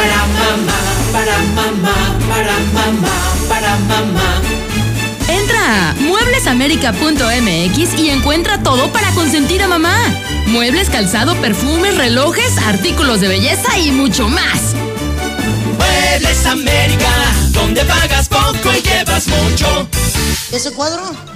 Speaker 19: Para mamá, para mamá, para mamá, para mamá.
Speaker 20: Entra a mueblesamerica.mx y encuentra todo para consentir a mamá. Muebles, calzado, perfumes, relojes, artículos de belleza y mucho más.
Speaker 19: Muebles América, donde pagas poco y llevas mucho.
Speaker 21: ¿Ese cuadro?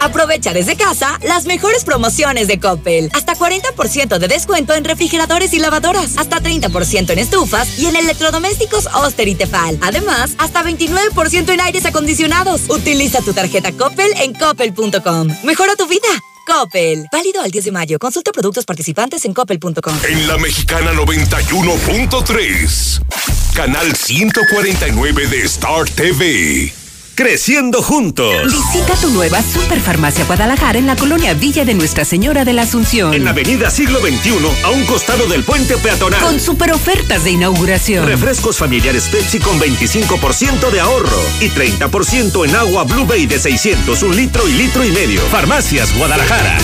Speaker 22: Aprovecha desde casa las mejores promociones de Coppel. Hasta 40% de descuento en refrigeradores y lavadoras. Hasta 30% en estufas y en electrodomésticos Oster y Tefal. Además, hasta 29% en aires acondicionados. Utiliza tu tarjeta Coppel en coppel.com. Mejora tu vida. Coppel. Válido al 10 de mayo. Consulta productos participantes en coppel.com.
Speaker 5: En la mexicana 91.3. Canal 149 de Star TV.
Speaker 23: Creciendo juntos.
Speaker 24: Visita tu nueva Superfarmacia Guadalajara en la colonia Villa de Nuestra Señora de la Asunción.
Speaker 23: En la avenida Siglo XXI, a un costado del puente peatonal.
Speaker 24: Con super ofertas de inauguración.
Speaker 23: Refrescos familiares Pepsi con 25% de ahorro y 30% en agua Blue Bay de 600, un litro y litro y medio. Farmacias Guadalajara.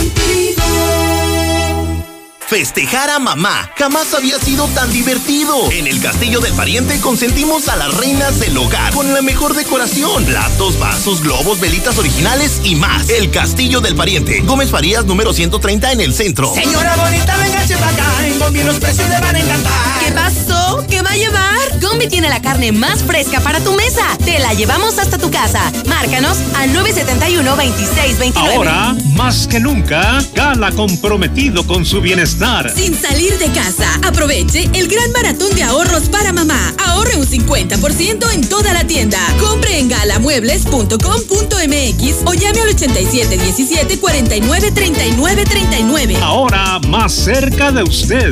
Speaker 4: Festejar a mamá jamás había sido tan divertido. En el Castillo del Pariente consentimos a las reinas del hogar con la mejor decoración, platos, vasos, globos, velitas originales y más. El Castillo del Pariente, Gómez Farías número 130 en el centro.
Speaker 19: Señora bonita, venga acá. En Gombi los precios le van a encantar.
Speaker 20: ¿Qué pasó? ¿Qué va a llevar? Gombi tiene la carne más fresca para tu mesa. Te la llevamos hasta tu casa. Márcanos al 971-2629.
Speaker 25: Ahora, más que nunca, Gala comprometido con su bienestar.
Speaker 26: Sin salir de casa, aproveche el gran maratón de ahorros para mamá. Ahorre un 50% en toda la tienda. Compre en galamuebles.com.mx o llame al 8717 49 39 39.
Speaker 25: Ahora más cerca de usted.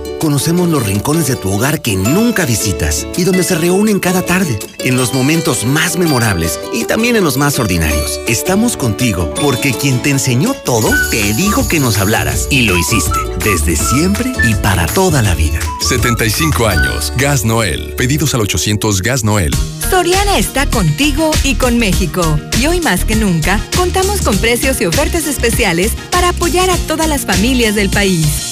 Speaker 27: Conocemos los rincones de tu hogar que nunca visitas y donde se reúnen cada tarde, en los momentos más memorables y también en los más ordinarios. Estamos contigo porque quien te enseñó todo te dijo que nos hablaras y lo hiciste desde siempre y para toda la vida.
Speaker 28: 75 años. Gas Noel. Pedidos al 800 Gas Noel.
Speaker 29: Soriana está contigo y con México. Y hoy más que nunca, contamos con precios y ofertas especiales para apoyar a todas las familias del país.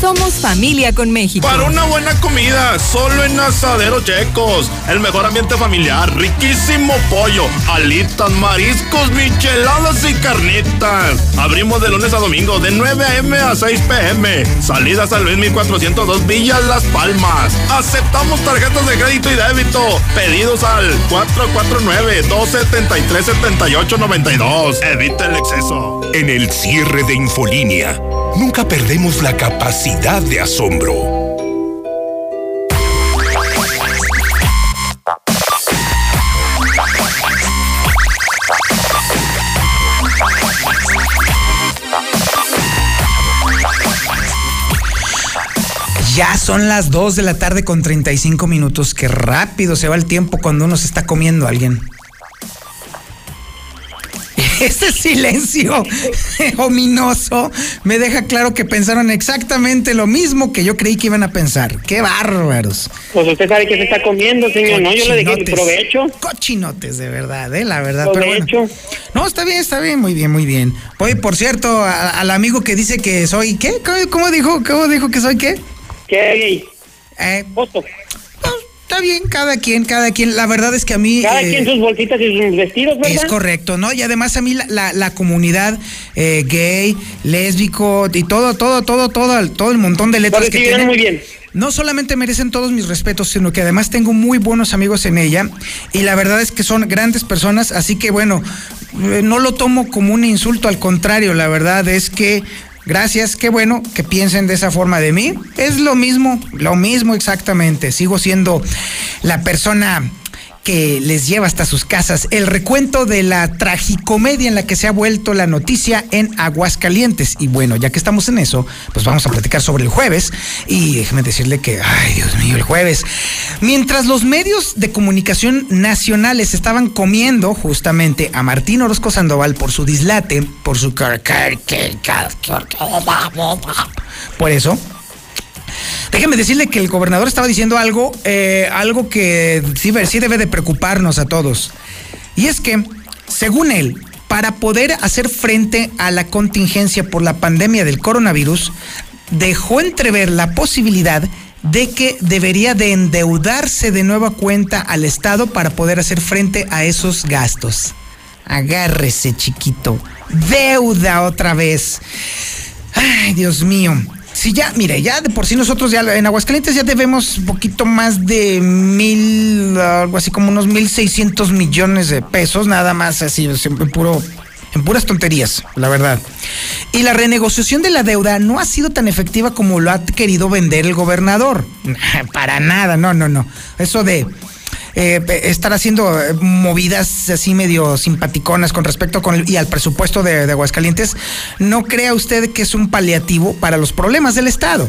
Speaker 29: Somos familia con México.
Speaker 30: Para una buena comida, solo en Asadero Checos. El mejor ambiente familiar, riquísimo pollo, alitas, mariscos, micheladas y carnitas. Abrimos de lunes a domingo de 9 a.m. a 6 p.m. Salidas al Luis 1402 Villas Las Palmas. Aceptamos tarjetas de crédito y débito. Pedidos al 449-273-7892. Evita el exceso.
Speaker 5: En el cierre de Infolínea, nunca perdemos la capacidad de asombro.
Speaker 6: Ya son las 2 de la tarde con 35 minutos. Qué rápido se va el tiempo cuando uno se está comiendo a alguien. Ese silencio ominoso me deja claro que pensaron exactamente lo mismo que yo creí que iban a pensar. ¡Qué bárbaros!
Speaker 8: Pues usted sabe que se está comiendo, señor, ¿no? Yo le dije provecho.
Speaker 6: Cochinotes, de verdad, ¿eh? La verdad. Pero bueno.
Speaker 8: Provecho.
Speaker 6: No, está bien, está bien, muy bien, muy bien. Oye, por cierto, a- al amigo que dice que soy, ¿qué? ¿Cómo, cómo dijo? ¿Cómo dijo que soy qué?
Speaker 8: ¿Qué gay?
Speaker 6: Eh. Está bien, cada quien, cada quien. La verdad es que a mí...
Speaker 8: Cada
Speaker 6: eh,
Speaker 8: quien sus bolsitas y sus vestidos, ¿verdad?
Speaker 6: Es correcto, ¿no? Y además a mí la, la- la comunidad eh, gay, lésbico y todo, todo, todo, todo, todo el montón de letras que tienen.
Speaker 8: muy bien.
Speaker 6: No solamente merecen todos mis respetos, sino que además tengo muy buenos amigos en ella y la verdad es que son grandes personas, así que bueno, eh, no lo tomo como un insulto, al contrario, la verdad es que gracias, qué bueno que piensen de esa forma de mí. Es lo mismo, lo mismo exactamente. Sigo siendo la persona que les lleva hasta sus casas el recuento de la tragicomedia en la que se ha vuelto la noticia en Aguascalientes. Y bueno, ya que estamos en eso, pues vamos a platicar sobre el jueves. Y déjeme decirle que, ay Dios mío, el jueves. Mientras los medios de comunicación nacionales estaban comiendo justamente a Martín Orozco Sandoval por su dislate, por su... Por eso, Déjeme decirle que el gobernador estaba diciendo algo, eh, algo que sí, sí debe de preocuparnos a todos. Y es que, según él, para poder hacer frente a la contingencia por la pandemia del coronavirus, dejó entrever la posibilidad de que debería de endeudarse de nueva cuenta al Estado para poder hacer frente a esos gastos. Agárrese, chiquito. Deuda otra vez. Ay, Dios mío. Si ya, mire, ya de por sí nosotros ya en Aguascalientes ya debemos un poquito más de mil, algo así como unos mil seiscientos millones de pesos, nada más así, en puro, en puras tonterías, la verdad. Y la renegociación de la deuda no ha sido tan efectiva como lo ha querido vender el gobernador. Para nada, no, no, no. Eso de eh, estar haciendo eh, movidas así medio simpaticonas con respecto con el- y al presupuesto de, de Aguascalientes, no crea usted que es un paliativo para los problemas del Estado.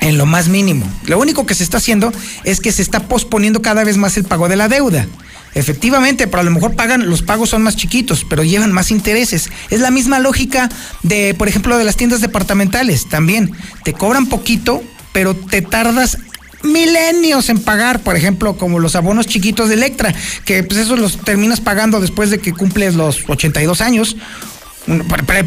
Speaker 6: En lo más mínimo. Lo único que se está haciendo es que se está posponiendo cada vez más el pago de la deuda. Efectivamente, pero a lo mejor pagan, los pagos son más chiquitos, pero llevan más intereses. Es la misma lógica de, por ejemplo, de las tiendas departamentales. También te cobran poquito, pero te tardas milenios en pagar, por ejemplo, como los abonos chiquitos de Electra, que pues esos los terminas pagando después de que cumples los 82 años.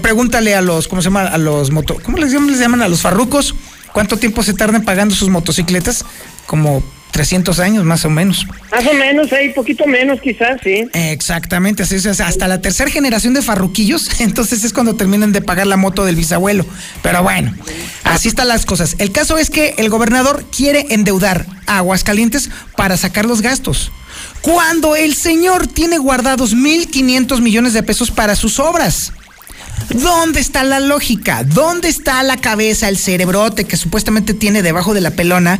Speaker 6: Pregúntale a los, ¿cómo se llama? A los moto, ¿cómo les llaman? Les llaman a los farrucos. ¿Cuánto tiempo se tardan pagando sus motocicletas? Como 300 años más o menos.
Speaker 8: Más o menos, ahí, poquito menos quizás, sí.
Speaker 6: Exactamente, así es, hasta la tercera generación de farruquillos, entonces es cuando terminan de pagar la moto del bisabuelo. Pero bueno, así están las cosas. El caso es que el gobernador quiere endeudar a Aguascalientes para sacar los gastos. Cuando el señor tiene guardados 1.500 millones de pesos para sus obras. ¿Dónde está la lógica? ¿Dónde está la cabeza, el cerebrote que supuestamente tiene debajo de la pelona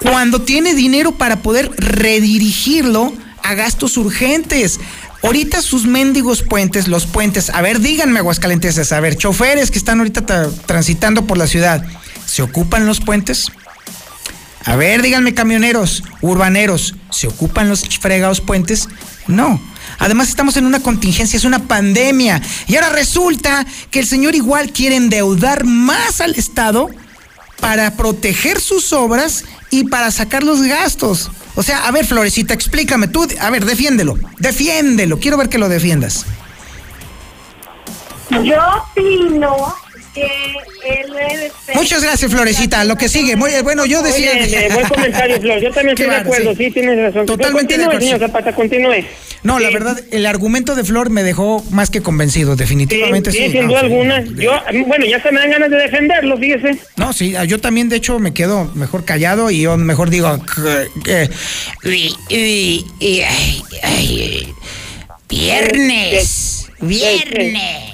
Speaker 6: cuando tiene dinero para poder redirigirlo a gastos urgentes? Ahorita sus mendigos puentes, los puentes, a ver, díganme Aguascalientes, a ver, choferes que están ahorita tra- transitando por la ciudad, ¿se ocupan los puentes? A ver, díganme camioneros, urbaneros, ¿se ocupan los fregados puentes? No. Además estamos en una contingencia, es una pandemia. Y ahora resulta que el señor igual quiere endeudar más al Estado para proteger sus obras y para sacar los gastos. O sea, a ver, Florecita, explícame tú, a ver, defiéndelo, defiéndelo, quiero ver que lo defiendas.
Speaker 7: Yo opino que él es...
Speaker 6: Muchas gracias, Florecita. Lo que sigue, muy bueno, yo decía.
Speaker 8: Oye, eh, buen comentario, Flor. Yo también estoy
Speaker 6: Claro,
Speaker 8: de acuerdo.
Speaker 6: sí.
Speaker 8: Sí, tienes razón.
Speaker 6: Totalmente de
Speaker 8: continúe,
Speaker 6: acuerdo.
Speaker 8: señor Zapata, continúe.
Speaker 6: No, la verdad, el argumento de Flor me dejó más que convencido, definitivamente.
Speaker 8: Sí,
Speaker 6: sí,
Speaker 8: sin
Speaker 6: no,
Speaker 8: duda
Speaker 6: sí.
Speaker 8: alguna. Yo, bueno, ya se me dan ganas de defenderlo, fíjese.
Speaker 6: No, sí, yo también, de hecho, me quedo mejor callado y yo mejor digo.
Speaker 2: ay, viernes, viernes.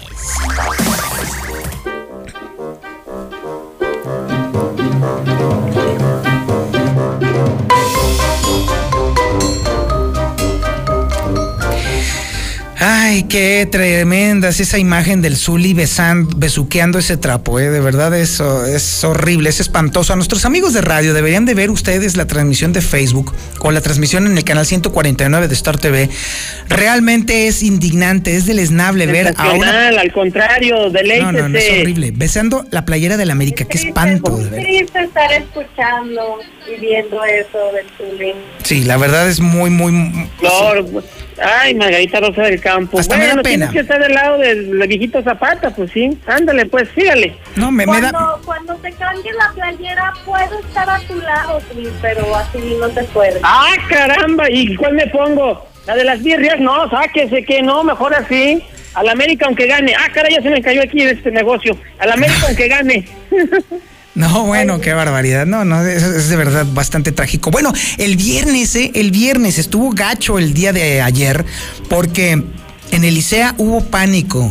Speaker 6: Ay, qué tremenda es esa imagen del Zuli besando, besuqueando ese trapo, ¿eh? de verdad eso es horrible, es espantoso. A nuestros amigos de radio deberían de ver ustedes la transmisión de Facebook o la transmisión en el canal 149 de Star TV. Realmente es indignante, es deleznable ver a una...
Speaker 8: Al contrario, deleítese.
Speaker 6: No, no, no, es horrible. Besando la playera del América, qué espanto. de verdad.
Speaker 7: triste estar escuchando y viendo eso del Tulín.
Speaker 6: Sí, la verdad es muy, muy...
Speaker 8: Flor, ay, Margarita Rosa del Campo.
Speaker 6: Hasta me da
Speaker 8: bueno,
Speaker 6: pena.
Speaker 8: tienes que estar del lado del del viejito Zapata, pues sí. Ándale, pues, sígale.
Speaker 6: No, me,
Speaker 7: Cuando, cuando te cambie la playera, puedo estar a tu lado, sí, pero así no te puedes.
Speaker 8: ¡Ah, caramba! ¿Y cuál me pongo? La de las birrias, no, sáquese que no, mejor así. Al América aunque gane. Ah, caray, ya se me cayó aquí este negocio. Al América aunque gane.
Speaker 6: No, bueno, qué barbaridad. No, no, es, es de verdad bastante trágico. Bueno, el viernes, ¿eh? El viernes estuvo gacho el día de ayer porque en el Licea hubo pánico.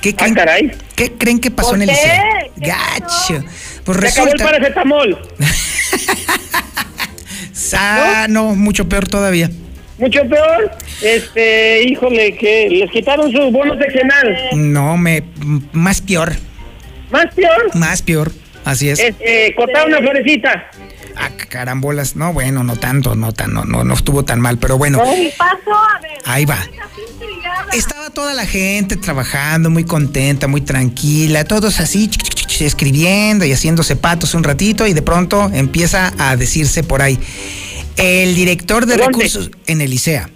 Speaker 6: ¿Qué creen, ¿qué creen que pasó
Speaker 8: ¿Por
Speaker 6: en el
Speaker 8: qué?
Speaker 6: Licea? Gacho. Pues
Speaker 8: Se acabó el
Speaker 6: resulta.
Speaker 8: paracetamol.
Speaker 6: Ah, no, mucho peor todavía.
Speaker 8: Mucho peor. Este, híjole, que les quitaron su bono seccional.
Speaker 6: No, me. Más peor.
Speaker 8: ¿Más peor?
Speaker 6: Más peor. Así es.
Speaker 8: Este, cortar una florecita.
Speaker 6: Ah, carambolas. No, bueno, no tanto, no tan, no, no, no estuvo tan mal, pero bueno.
Speaker 7: ¿Qué pasó? A ver.
Speaker 6: Ahí va. Estaba toda la gente trabajando muy contenta, muy tranquila, todos así escribiendo y haciéndose patos un ratito y de pronto empieza a decirse por ahí, el director de recursos en el ICEA,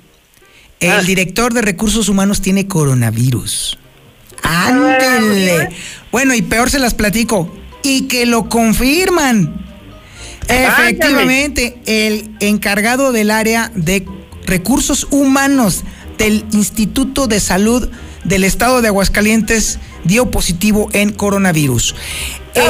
Speaker 6: el director de recursos humanos tiene coronavirus. Ándele. Bueno, y peor se las platico, y que lo confirman. Efectivamente, el encargado del área de recursos humanos del Instituto de Salud del Estado de Aguascalientes dio positivo en coronavirus. El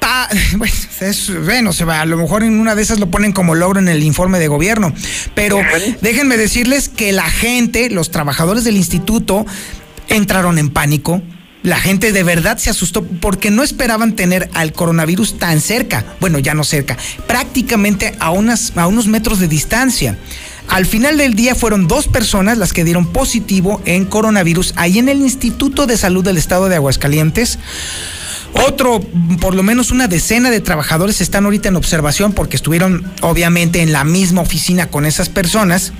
Speaker 6: pa- bueno, es- bueno, se va, a lo mejor en una de esas lo ponen como logro en el informe de gobierno, pero déjenme decirles que la gente, los trabajadores del instituto, entraron en pánico. La gente de verdad se asustó porque no esperaban tener al coronavirus tan cerca. Bueno, ya no cerca, prácticamente a, unas, a unos metros de distancia. Al final del día fueron dos personas las que dieron positivo en coronavirus ahí en el Instituto de Salud del Estado de Aguascalientes. Otro, por lo menos una decena de trabajadores están ahorita en observación porque estuvieron obviamente en la misma oficina con esas personas.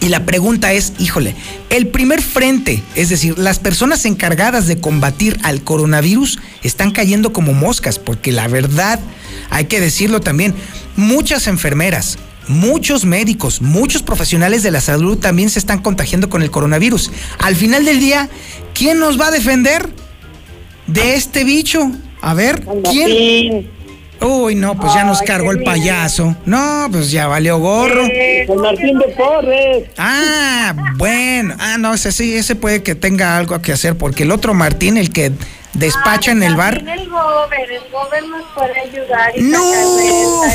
Speaker 6: Y la pregunta es, híjole, el primer frente, es decir, las personas encargadas de combatir al coronavirus están cayendo como moscas, porque la verdad, hay que decirlo también, muchas enfermeras, muchos médicos, muchos profesionales de la salud también se están contagiando con el coronavirus. Al final del día, ¿quién nos va a defender de este bicho? A ver, ¿quién? Uy, no, pues ya nos cargó el payaso. No, pues ya valió gorro.
Speaker 8: Con Martín de Torres.
Speaker 6: Ah, bueno. Ah, no, ese sí, ese puede que tenga algo que hacer, porque el otro Martín, el que despacha en el bar.
Speaker 7: El Gober, el Gober nos puede ayudar. Y
Speaker 6: No,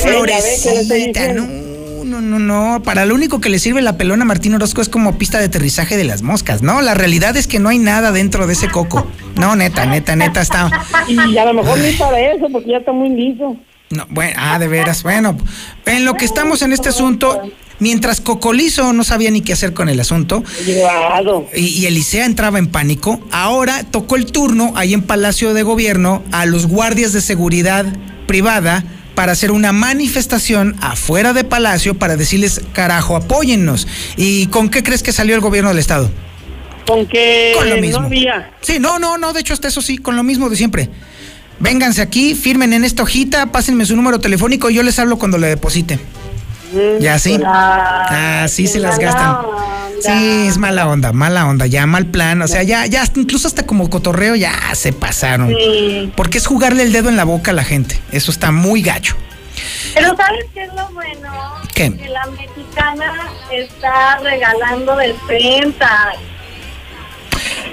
Speaker 6: Florecita, no, no, no, no. Para lo único que le sirve la pelona a Martín Orozco es como pista de aterrizaje de las moscas, ¿no? La realidad es que no hay nada dentro de ese coco. No, neta, neta, neta, está.
Speaker 8: Y a lo mejor ni para eso, porque ya está muy liso.
Speaker 6: No, bueno, ah, de veras. Bueno, en lo que estamos en este asunto, mientras Cocolizo no sabía ni qué hacer con el asunto, y, y Elisea entraba en pánico, ahora tocó el turno ahí en Palacio de Gobierno a los guardias de seguridad privada para hacer una manifestación afuera de Palacio para decirles, carajo, apóyennos. ¿Y con qué crees que salió el gobierno del Estado?
Speaker 8: Con que
Speaker 6: Con lo mismo.
Speaker 8: no había.
Speaker 6: Sí, no, no, no, de hecho hasta eso sí, con lo mismo de siempre. Vénganse aquí, firmen en esta hojita, pásenme su número telefónico y yo les hablo cuando le deposite. Ya sí. Así se las gastan. Sí, es mala onda, mala onda, ya mal plan, o sea, ya, ya, incluso hasta como cotorreo ya se pasaron.
Speaker 7: Sí.
Speaker 6: Porque es jugarle el dedo en la boca a la gente, eso está muy gacho.
Speaker 7: Pero ¿sabes qué es lo bueno?
Speaker 6: ¿Qué?
Speaker 7: Que la mexicana está regalando despensa.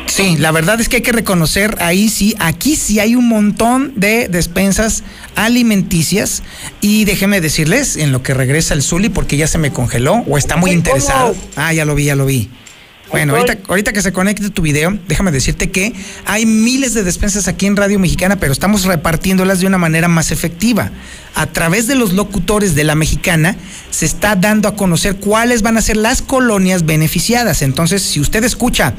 Speaker 6: Sí, la verdad es que hay que reconocer ahí sí, aquí sí hay un montón de despensas alimenticias y déjeme decirles en lo que regresa el Zuli porque ya se me congeló o está muy interesado. Ah, ya lo vi, ya lo vi. Bueno, ahorita que se conecte tu video, déjame decirte que hay miles de despensas aquí en Radio Mexicana, pero estamos repartiéndolas de una manera más efectiva. A través de los locutores de la Mexicana se está dando a conocer cuáles van a ser las colonias beneficiadas. Entonces, si usted escucha,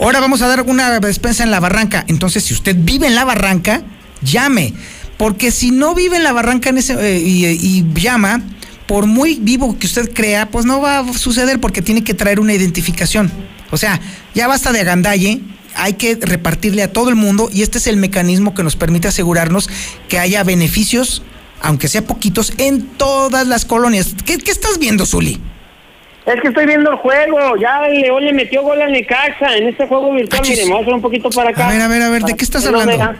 Speaker 6: ahora vamos a dar una despensa en la barranca, entonces si usted vive en la barranca, llame. Porque si no vive en la barranca en ese, eh, y, y llama, por muy vivo que usted crea, pues no va a suceder porque tiene que traer una identificación. O sea, ya basta de agandalle, hay que repartirle a todo el mundo y este es el mecanismo que nos permite asegurarnos que haya beneficios, aunque sea poquitos, en todas las colonias. ¿Qué, qué estás viendo, Zuli?
Speaker 8: Es que estoy viendo el juego. Ya el León le metió gol a Necaxa en este juego virtual. Mire, me voy a hacer un poquito para acá.
Speaker 6: A ver, a ver, a ver, ¿de qué estás hablando?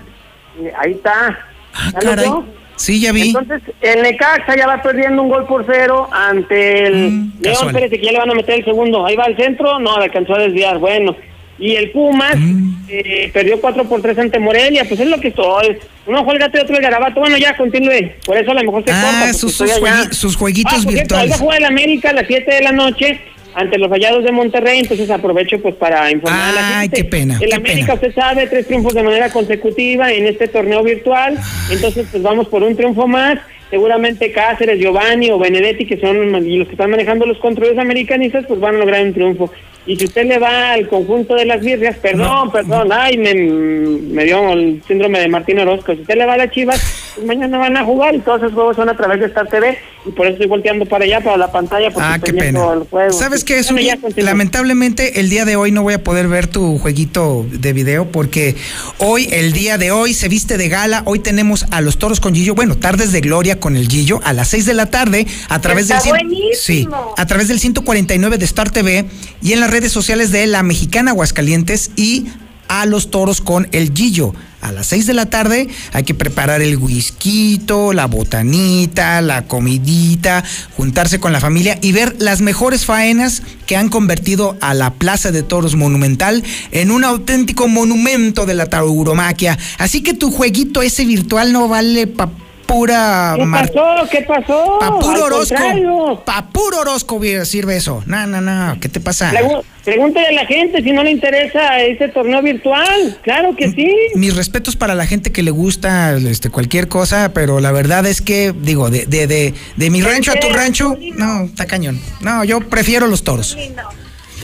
Speaker 8: Ahí está.
Speaker 6: Ah,
Speaker 8: ¿Ya lo
Speaker 6: caray. Sí, ya vi.
Speaker 8: Entonces, el Necaxa ya va perdiendo un gol por cero ante el León.
Speaker 6: Mm, casual.
Speaker 8: Espérate que ya le van a meter el segundo. Ahí va al centro. No, le alcanzó a desviar. Bueno. Y el Pumas
Speaker 6: Mm.
Speaker 8: eh, perdió 4 por 3 ante Morelia. Pues es lo que estoy. Uno juega el gato y otro el garabato. Bueno, ya continúe. Por eso a lo mejor se
Speaker 6: Ah,
Speaker 8: corta.
Speaker 6: sus- sus juegui- sus jueguitos
Speaker 8: Ah,
Speaker 6: virtuales.
Speaker 8: Hoy va a jugar el América a las 7 de la noche ante los Rayados de Monterrey. Entonces aprovecho pues para informar a la
Speaker 6: Ay,
Speaker 8: gente.
Speaker 6: qué pena,
Speaker 8: El
Speaker 6: qué
Speaker 8: América,
Speaker 6: pena.
Speaker 8: usted sabe, tres triunfos de manera consecutiva en este torneo virtual. Entonces, pues vamos por un triunfo más. Seguramente Cáceres, Giovanni o Benedetti, que son y los que están manejando los controles americanistas, pues van a lograr un triunfo. Y si usted le va al conjunto de las birrias, perdón, perdón, ay, me, me dio el síndrome de Martín Orozco. Si usted le va a las chivas, mañana van a jugar y todos esos juegos son a través de Star TV. Y por eso estoy volteando para allá, para la pantalla, porque
Speaker 6: Ah, qué pena.
Speaker 8: el juego.
Speaker 6: ¿Sabes qué?
Speaker 8: Ya continúe.
Speaker 6: Lamentablemente el día de hoy no voy a poder ver tu jueguito de video porque hoy, el día de hoy, se viste de gala. Hoy tenemos a los toros con Gillo. Bueno, tardes de gloria con el Gillo a las 6 de la tarde a través
Speaker 7: Está
Speaker 6: del
Speaker 7: buenísimo.
Speaker 6: sí, a través del 149 de Star TV y en las redes sociales de La Mexicana Aguascalientes y a los toros con el Gillo. A las 6 de la tarde hay que preparar el whisky, la botanita, la comidita, juntarse con la familia y ver las mejores faenas que han convertido a la Plaza de Toros Monumental en un auténtico monumento de la tauromaquia. Así que tu jueguito ese virtual no vale pa pura
Speaker 8: ¿Qué
Speaker 6: mar-
Speaker 8: pasó? ¿Qué pasó?
Speaker 6: Pa puro Orozco. Pa puro Orozco sirve eso. No, no, no. ¿Qué te pasa?
Speaker 8: Pregu- Pregúntale a la gente si no le interesa ese torneo virtual. Claro que sí.
Speaker 6: Mis respetos para la gente que le gusta este, cualquier cosa, pero la verdad es que, digo, de, de, de, de mi rancho a tu rancho, no, está cañón. No, yo prefiero los toros.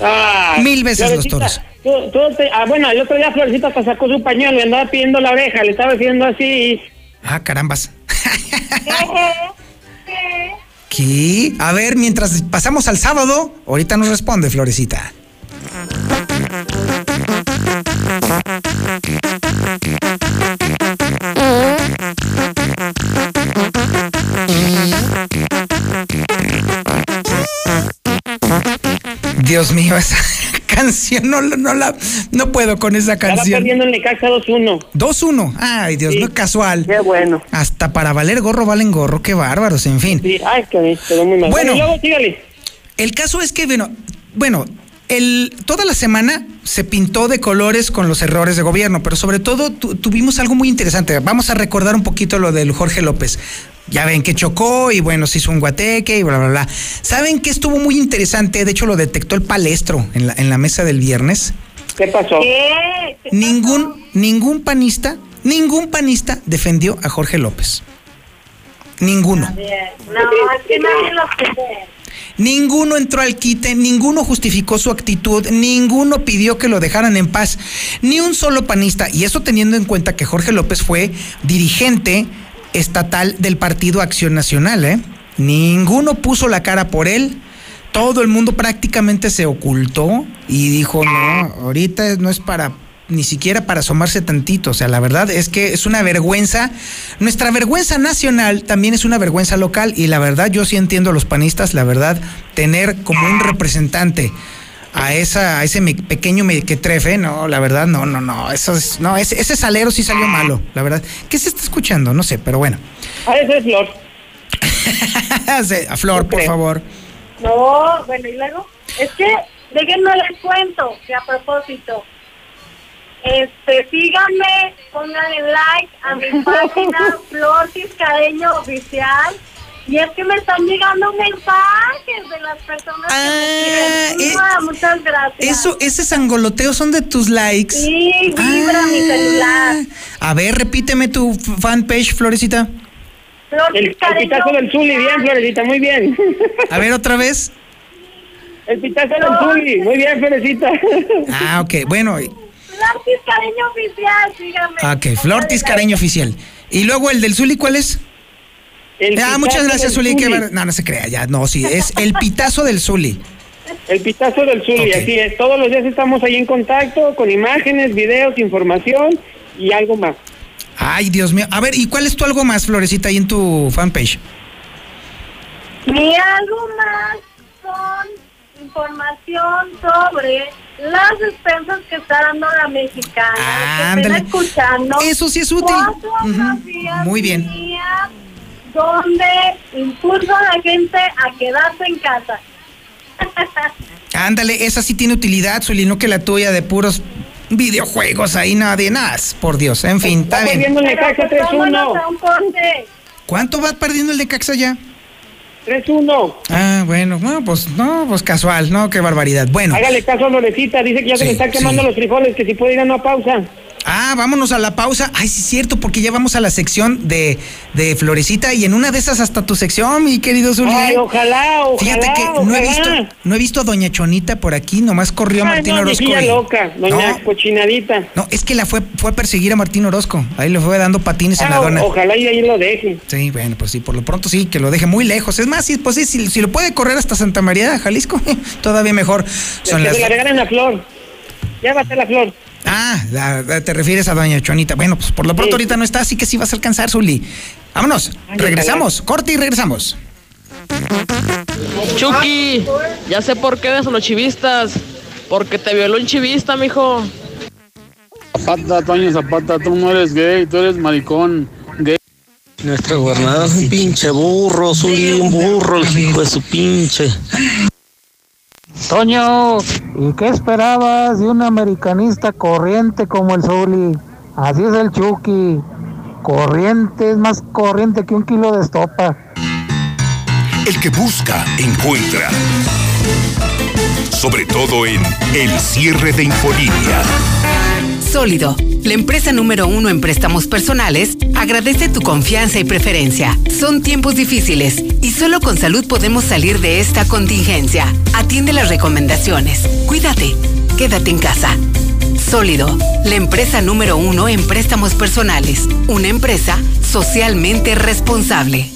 Speaker 8: Ay,
Speaker 6: Mil veces los toros.
Speaker 8: tú- tú te- ah, bueno, el otro día Florecita sacó su pañuelo y andaba pidiendo la oreja, le estaba haciendo así.
Speaker 6: Ah, carambas. ¿Qué? A ver, mientras pasamos al sábado, ahorita nos responde Florecita. Dios mío, esa canción no, no la no puedo con esa
Speaker 8: Estaba
Speaker 6: canción.
Speaker 8: perdiendo el Necaxa 2-1.
Speaker 6: 2-1. Ay, Dios
Speaker 8: Sí.
Speaker 6: mío, casual.
Speaker 8: Qué bueno.
Speaker 6: Hasta para valer gorro valen gorro, qué bárbaros, en fin.
Speaker 8: Sí, ay, que quedó muy mal.
Speaker 6: Bueno.
Speaker 8: y luego sígale.
Speaker 6: El caso es que, bueno, bueno, el, toda la semana se pintó de colores con los errores de gobierno, pero sobre todo tu- tuvimos algo muy interesante. Vamos a recordar un poquito lo del Jorge López. Ya ven que chocó y bueno, se hizo un guateque y bla, bla, bla. ¿Saben qué estuvo muy interesante? De hecho, lo detectó el palestro en la, en la mesa del viernes.
Speaker 8: ¿Qué pasó?
Speaker 7: ¿Qué? ¿Qué
Speaker 6: Ningún, ningún panista, ningún panista defendió a Jorge López. Ninguno.
Speaker 7: No, es que nadie lo quiere.
Speaker 6: Ninguno entró al quite, ninguno justificó su actitud, ninguno pidió que lo dejaran en paz, ni un solo panista. Y eso teniendo en cuenta que Jorge López fue dirigente estatal del Partido Acción Nacional, ¿eh? Ninguno puso la cara por él. Todo el mundo prácticamente se ocultó y dijo, no, ahorita no es para ni siquiera para asomarse tantito. O sea, la verdad es que es una vergüenza. Nuestra vergüenza nacional también es una vergüenza local. Y la verdad, yo sí entiendo a los panistas, la verdad, tener como un representante a esa, a ese me- pequeño mequetrefe, no, la verdad, no, no, no, eso es, no, ese, ese salero sí salió malo, la verdad. ¿Qué se está escuchando? No sé, pero bueno.
Speaker 8: Ah, esa es Flor.
Speaker 6: a Flor, por favor.
Speaker 7: No, bueno, y luego, es que, déjenme les cuento, que a propósito, este, síganme, pónganle like a mi página Flor Tiscareño Oficial, y es que me están llegando mensajes de las personas que me siguen. Mua, muchas gracias.
Speaker 6: Ah, Eso, ese sangoloteo son de tus likes.
Speaker 7: Sí, vibra mi celular.
Speaker 6: A ver, repíteme tu fanpage, Florecita.
Speaker 7: Flor
Speaker 8: El, el pitazo del Zuli, bien, Florecita, muy bien.
Speaker 6: A ver, otra vez.
Speaker 8: El pitazo del Zuli, muy bien, Florecita.
Speaker 6: Ah, ok, bueno.
Speaker 7: Flor Tiscareño Oficial, síganme.
Speaker 6: Ok, Flor Tiscareño oficial. Y luego el del Zuli, ¿cuál es?
Speaker 8: El
Speaker 6: ah,
Speaker 8: pitazo
Speaker 6: muchas gracias,
Speaker 8: del
Speaker 6: Zuli. bar- No, no se crea, ya, no, sí, es el pitazo del Zuli.
Speaker 8: El pitazo del Zuli,
Speaker 6: Ok.
Speaker 8: así es. Todos los días estamos ahí en contacto con imágenes, videos, información y algo más.
Speaker 6: Ay, Dios mío. A ver, ¿y cuál es tu algo más, Florecita, ahí en tu fanpage?
Speaker 7: Y algo más son información sobre las despensas que está dando la mexicana. que
Speaker 6: ándale.
Speaker 7: estén escuchando.
Speaker 6: Eso sí es útil.
Speaker 7: Fotografías
Speaker 6: Muy bien.
Speaker 7: Donde impulso a la gente a quedarse en casa.
Speaker 6: Ándale, esa sí tiene utilidad, Zuli, no que la tuya de puros videojuegos ahí, nada de nada. Por Dios, en fin, está bien.
Speaker 8: perdiendo el Necaxa
Speaker 7: Pero que vámonos
Speaker 8: 3-1.
Speaker 7: a un corte.
Speaker 6: ¿Cuánto va perdiendo el de Caxa ya?
Speaker 8: 3-1.
Speaker 6: Ah, bueno, no, pues no, pues casual, no, qué barbaridad. Bueno.
Speaker 8: Hágale caso a Lorecita, dice que ya se le están quemando
Speaker 6: sí.
Speaker 8: los frijoles, que si puede ir a una pausa.
Speaker 6: Ah, vámonos a la pausa. Ay, sí es cierto, porque ya vamos a la sección de, de Florecita y en una de esas hasta tu sección, mi querido Zuli.
Speaker 8: Ay, ojalá, ojalá,
Speaker 6: Fíjate que no he visto, no he visto a Doña Chonita por aquí, nomás corrió
Speaker 8: Ay,
Speaker 6: Martín
Speaker 8: no,
Speaker 6: Orozco. y-
Speaker 8: loca, doña
Speaker 6: No.
Speaker 8: cochinadita.
Speaker 6: No, es que la fue, fue a perseguir a Martín Orozco. Ahí le fue dando patines en la
Speaker 8: Ah,
Speaker 6: dona.
Speaker 8: ojalá y ahí lo deje.
Speaker 6: Sí, bueno, pues sí, por lo pronto sí, que lo deje muy lejos. Es más, sí, pues sí, si, si lo puede correr hasta Santa María, Jalisco, todavía mejor. Son
Speaker 8: que
Speaker 6: las...
Speaker 8: se la regalen a Flor. Llévate la Flor.
Speaker 6: Ah, la- la- te refieres a Doña Chonita. Bueno, pues por lo pronto
Speaker 8: Sí.
Speaker 6: ahorita no está, así que sí vas a alcanzar, Zuli. Vámonos,
Speaker 8: Ay,
Speaker 6: regresamos, corte y regresamos.
Speaker 31: Chucky, ya sé por qué eres a los chivistas. Porque te violó un chivista, mijo.
Speaker 32: Zapata, Toño Zapata, tú no eres gay, tú eres maricón. Gay.
Speaker 33: Nuestro gobernador es un pinche burro, Zuli, un burro, el hijo de su pinche.
Speaker 12: Toño, ¿y qué esperabas de un americanista corriente como el Zuli? Así es el Chucky. Corriente es más corriente que un kilo de estopa.
Speaker 5: El que busca, encuentra. Sobre todo en el cierre de Infolínea.
Speaker 24: Sólido, la empresa número uno en préstamos personales, agradece tu confianza y preferencia. Son tiempos difíciles y solo con salud podemos salir de esta contingencia. Atiende las recomendaciones. Cuídate. Quédate en casa. Sólido, la empresa número uno en préstamos personales. Una empresa socialmente responsable.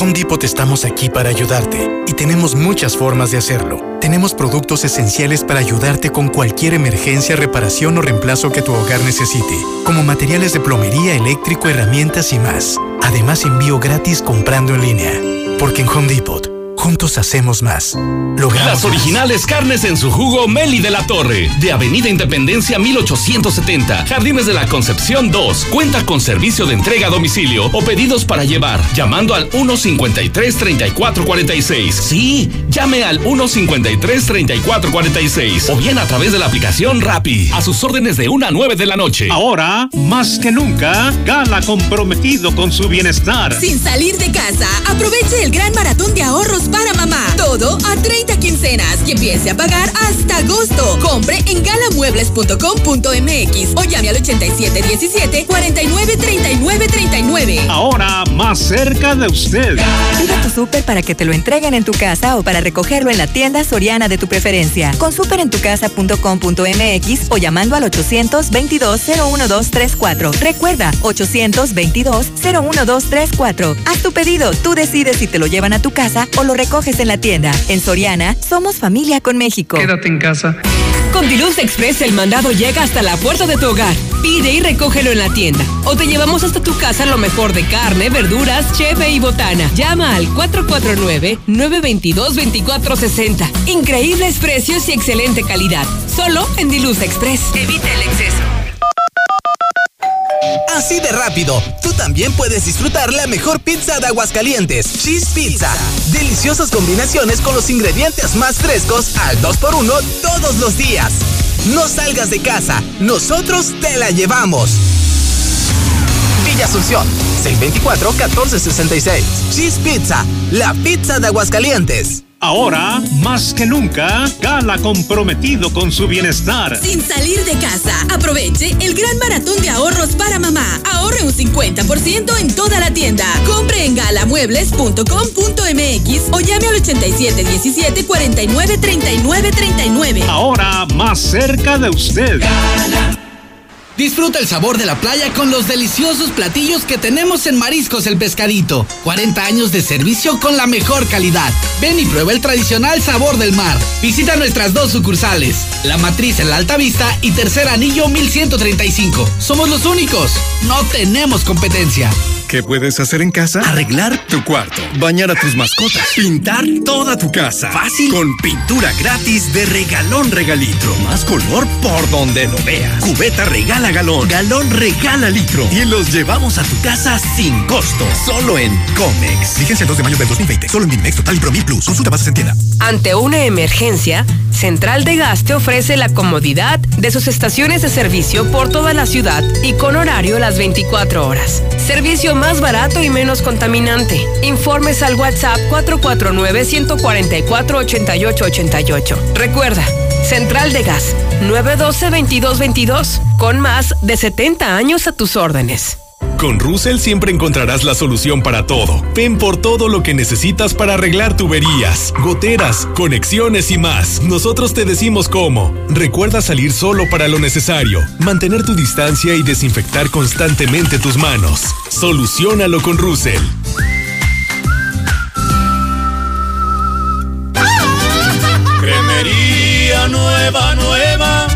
Speaker 15: Home Depot estamos aquí para ayudarte y tenemos muchas formas de hacerlo. Tenemos productos esenciales para ayudarte con cualquier emergencia, reparación o reemplazo que tu hogar necesite, como materiales de plomería, eléctrico, herramientas y más. Además, envío gratis comprando en línea. Porque en Home Depot, juntos hacemos más. Logramos
Speaker 18: Las originales carnes en su jugo Meli de la Torre, de Avenida Independencia 1870, Jardines de la Concepción 2. Cuenta con servicio de entrega a domicilio o pedidos para llevar, llamando al 153-3446. Sí, llame al 153-3446 o bien a través de la aplicación Rappi. A sus órdenes de 1 a 9 de la noche.
Speaker 25: Ahora, más que nunca, Gala comprometido con su bienestar.
Speaker 26: Sin salir de casa, aproveche el gran maratón de ahorros para mamá. Todo a 30 quincenas y empiece a pagar hasta agosto. Compre en galamuebles.com.mx o llame al 8717 493939.
Speaker 25: Ahora, más cerca de usted.
Speaker 29: Pide tu súper para que te lo entreguen en tu casa o para recogerlo en la tienda Soriana de tu preferencia. Con superentucasa.com.mx o llamando al 822-01234. Recuerda, 822-01234. Haz tu pedido, tú decides si te lo llevan a tu casa o lo recoges en la tienda. En Soriana, somos familia con México.
Speaker 12: Quédate en casa.
Speaker 34: Con Deluxe Express el mandado llega hasta la puerta de tu hogar. Pide y recógelo en la tienda. O te llevamos hasta tu casa lo mejor de carne, verduras, chefe y botana. Llama al 449-922-2460. Increíbles precios y excelente calidad. Solo en Deluxe Express. Evita el exceso.
Speaker 35: Así de rápido, tú también puedes disfrutar la mejor pizza de Aguascalientes, Cheese Pizza. Deliciosas combinaciones con los ingredientes más frescos al 2x1 todos los días. No salgas de casa, nosotros te la llevamos. Villa Asunción, 624-1466. Cheese Pizza, la pizza de Aguascalientes.
Speaker 25: Ahora, más que nunca, Gala comprometido con su bienestar.
Speaker 26: Sin salir de casa, aproveche el gran maratón de ahorros para mamá. Ahorre un 50% en toda la tienda. Compre en galamuebles.com.mx o llame al 8717 49 39 39.
Speaker 25: Ahora, más cerca de usted.
Speaker 36: Disfruta el sabor de la playa con los deliciosos platillos que tenemos en Mariscos el Pescadito. 40 años de servicio con la mejor calidad. Ven y prueba el tradicional sabor del mar. Visita nuestras dos sucursales, La Matriz en la Alta Vista y Tercer Anillo 1135. Somos los únicos. No tenemos competencia.
Speaker 37: ¿Qué puedes hacer en casa? Arreglar tu cuarto, bañar a tus mascotas, pintar toda tu casa. Fácil. Con pintura gratis de regalón regalitro. Más color por donde lo veas. Cubeta regala galón, galón regala litro. Y los llevamos a tu casa sin costo. Solo en Comex. Fíjense el 2 de mayo del 2020. Solo en Dimex Total y Promil Plus. Consulta bases en tienda.
Speaker 34: Ante una emergencia, Central de Gas te ofrece la comodidad de sus estaciones de servicio por toda la ciudad y con horario las 24 horas. Servicio más barato y menos contaminante. Informes al WhatsApp 449-144-8888. Recuerda, Central de Gas 912-2222, con más de 70 años a tus órdenes.
Speaker 18: Con Russell siempre encontrarás la solución para todo. Ven por todo lo que necesitas para arreglar tuberías, goteras, conexiones y más. Nosotros te decimos cómo. Recuerda salir solo para lo necesario, mantener tu distancia y desinfectar constantemente tus manos. Solucionalo con Russell.
Speaker 30: Cremería nueva, nueva.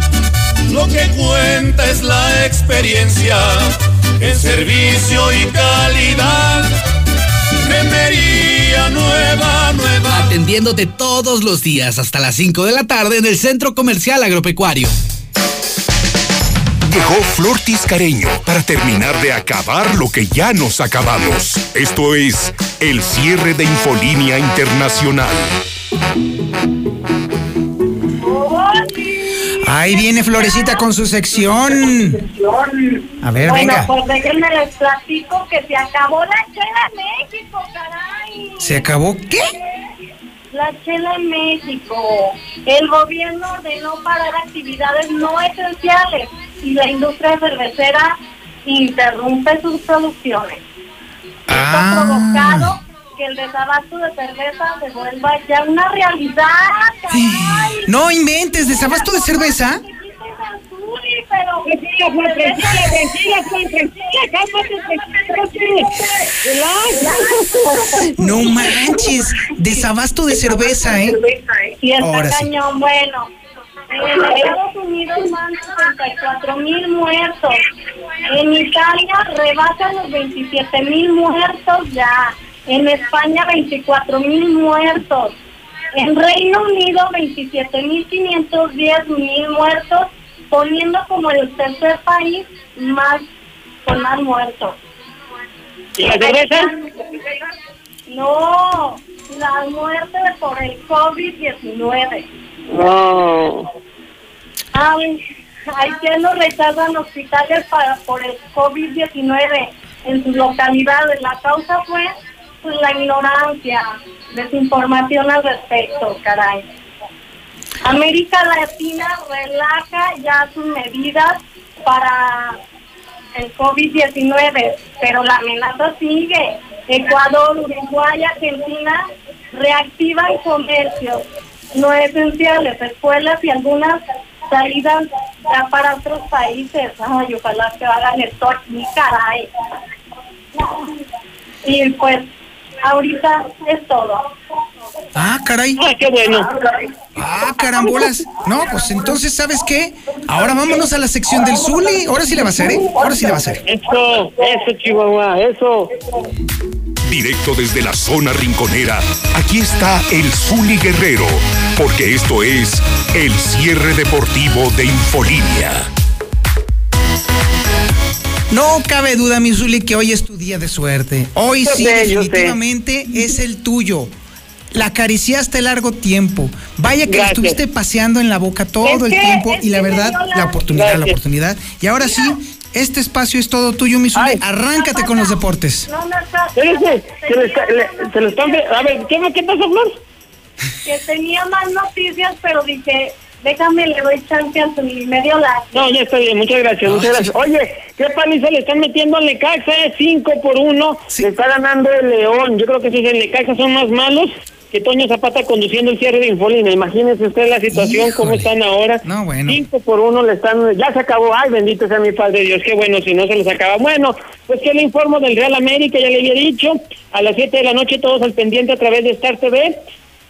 Speaker 30: Lo que cuenta es la experiencia en servicio y calidad. Cremería nueva, nueva.
Speaker 36: Atendiéndote todos los días hasta las 5 de la tarde en el Centro Comercial Agropecuario.
Speaker 5: Llegó Flor Tiscareño para terminar de acabar lo que ya nos acabamos. Esto es el cierre de Infolínea Internacional.
Speaker 38: Ahí viene Florecita con su sección. A ver,
Speaker 7: bueno,
Speaker 38: venga.
Speaker 7: pues déjenme les platico que se acabó la chela México, caray.
Speaker 38: ¿Se acabó qué?
Speaker 7: La chela en México. El gobierno ordenó parar actividades no esenciales y la industria cervecera interrumpe sus producciones. Esto ha provocado que el desabasto de cerveza se vuelva ya una realidad. caray.
Speaker 38: No inventes, desabasto de cerveza. No manches, desabasto de cerveza, ¿eh?
Speaker 7: Y está cañón, bueno. En Estados Unidos van 64 mil muertos. En Italia rebasan los 27 mil muertos ya. En España 24 mil muertos. En Reino Unido 27 mil 510 mil muertos, poniendo como el tercer país más con más muertos.
Speaker 8: ¿Y la cerveza?
Speaker 7: No, la muerte por el COVID-19.
Speaker 8: No.
Speaker 7: Ay, lo rechazan hospitales para, por el COVID-19 en sus localidades. La causa fue la ignorancia, desinformación al respecto, caray. América Latina relaja ya sus medidas para el COVID-19, pero la amenaza sigue. Ecuador, Uruguay, Argentina reactivan comercios no esenciales, escuelas y algunas salidas ya para otros países. Ay, ojalá que hagan esto aquí, caray. Y pues, ahorita es todo.
Speaker 38: Ah, caray.
Speaker 8: Ah, qué bueno.
Speaker 38: Ah, carambolas. No, pues entonces, ¿sabes qué? Ahora vámonos a la sección del Zuli. Ahora sí le va a hacer, ¿eh? Ahora sí le va a hacer.
Speaker 8: Eso, eso, Chihuahua, eso.
Speaker 5: Directo desde la zona rinconera, aquí está el Zuli Guerrero, porque esto es el cierre deportivo de Infolínea.
Speaker 38: No cabe duda, mi Zuli, que hoy es tu día de suerte. Hoy
Speaker 8: Yo
Speaker 38: sí,
Speaker 8: sé,
Speaker 38: definitivamente es el tuyo. La acariciaste largo tiempo. Vaya que
Speaker 8: Gracias.
Speaker 38: estuviste paseando en la boca todo
Speaker 8: Es
Speaker 38: el
Speaker 8: que-
Speaker 38: tiempo y la verdad,
Speaker 8: la-
Speaker 38: la oportunidad, la oportunidad. Y ahora sí, este espacio es todo tuyo, mi Zuli. Arráncate con los deportes.
Speaker 7: No, no está.
Speaker 8: Se le está, le- se le están... A ver, ¿qué, qué pasó, Flor?
Speaker 7: Que tenía más noticias, pero dije, déjame, le doy chance a su medio la.
Speaker 8: No, ya está bien, muchas gracias, muchas gracias. Oye, ¿qué paliza le están metiendo al Necaxa? eh? Cinco por uno, le está ganando el León. Yo creo que si el Necaxa son más malos que Toño Zapata conduciendo el cierre de Infolina. Imagínense usted la situación, cómo están ahora.
Speaker 38: No, bueno.
Speaker 8: Cinco por uno le están, ya se acabó, ay bendito sea mi Padre Dios, qué bueno si no se les acaba. Bueno, pues que le informo del Real América, ya le había dicho, a las 7 de la noche todos al pendiente a través de Star TV,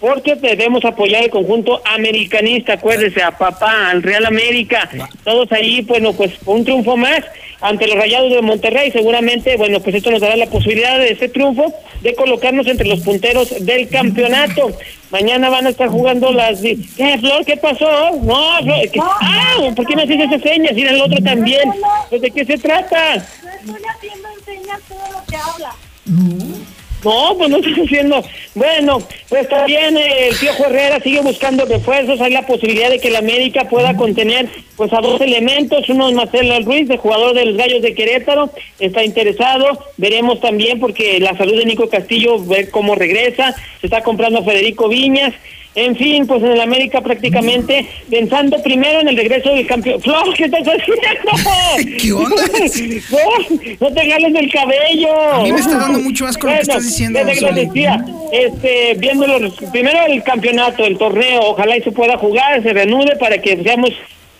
Speaker 8: porque debemos apoyar el conjunto americanista, acuérdese, a papá, al Real América, todos ahí, bueno, pues un triunfo más ante los Rayados de Monterrey, seguramente, bueno, pues esto nos dará la posibilidad de ese triunfo, de colocarnos entre los punteros del campeonato. Mañana van a estar jugando las... ¿Qué, Flor? ¿Qué pasó? No, Flor, ¿qué- Ah, ¿por qué me haces esas señas? Y el otro también. Pues, ¿De qué se trata?
Speaker 7: Estoy haciendo enseñas todo lo que habla.
Speaker 8: No, pues no estoy haciendo. Bueno, pues también eh, el Piojo Herrera sigue buscando refuerzos. Hay la posibilidad de que el América pueda contener pues a dos elementos. Uno es Marcelo Ruiz, de jugador de los Gallos de Querétaro. Está interesado. Veremos también porque la salud de Nico Castillo, ver cómo regresa. Se está comprando a Federico Viñas. En fin, pues en el América prácticamente pensando primero en el regreso del campeón. Flor, ¿qué estás haciendo?
Speaker 38: ¿Qué onda?
Speaker 8: No, no te jales del cabello.
Speaker 38: A mí me está dando mucho asco lo que estás diciendo,
Speaker 8: desde que decía, este, viendo los, primero el campeonato, el torneo, ojalá y se pueda jugar, se reanude para que seamos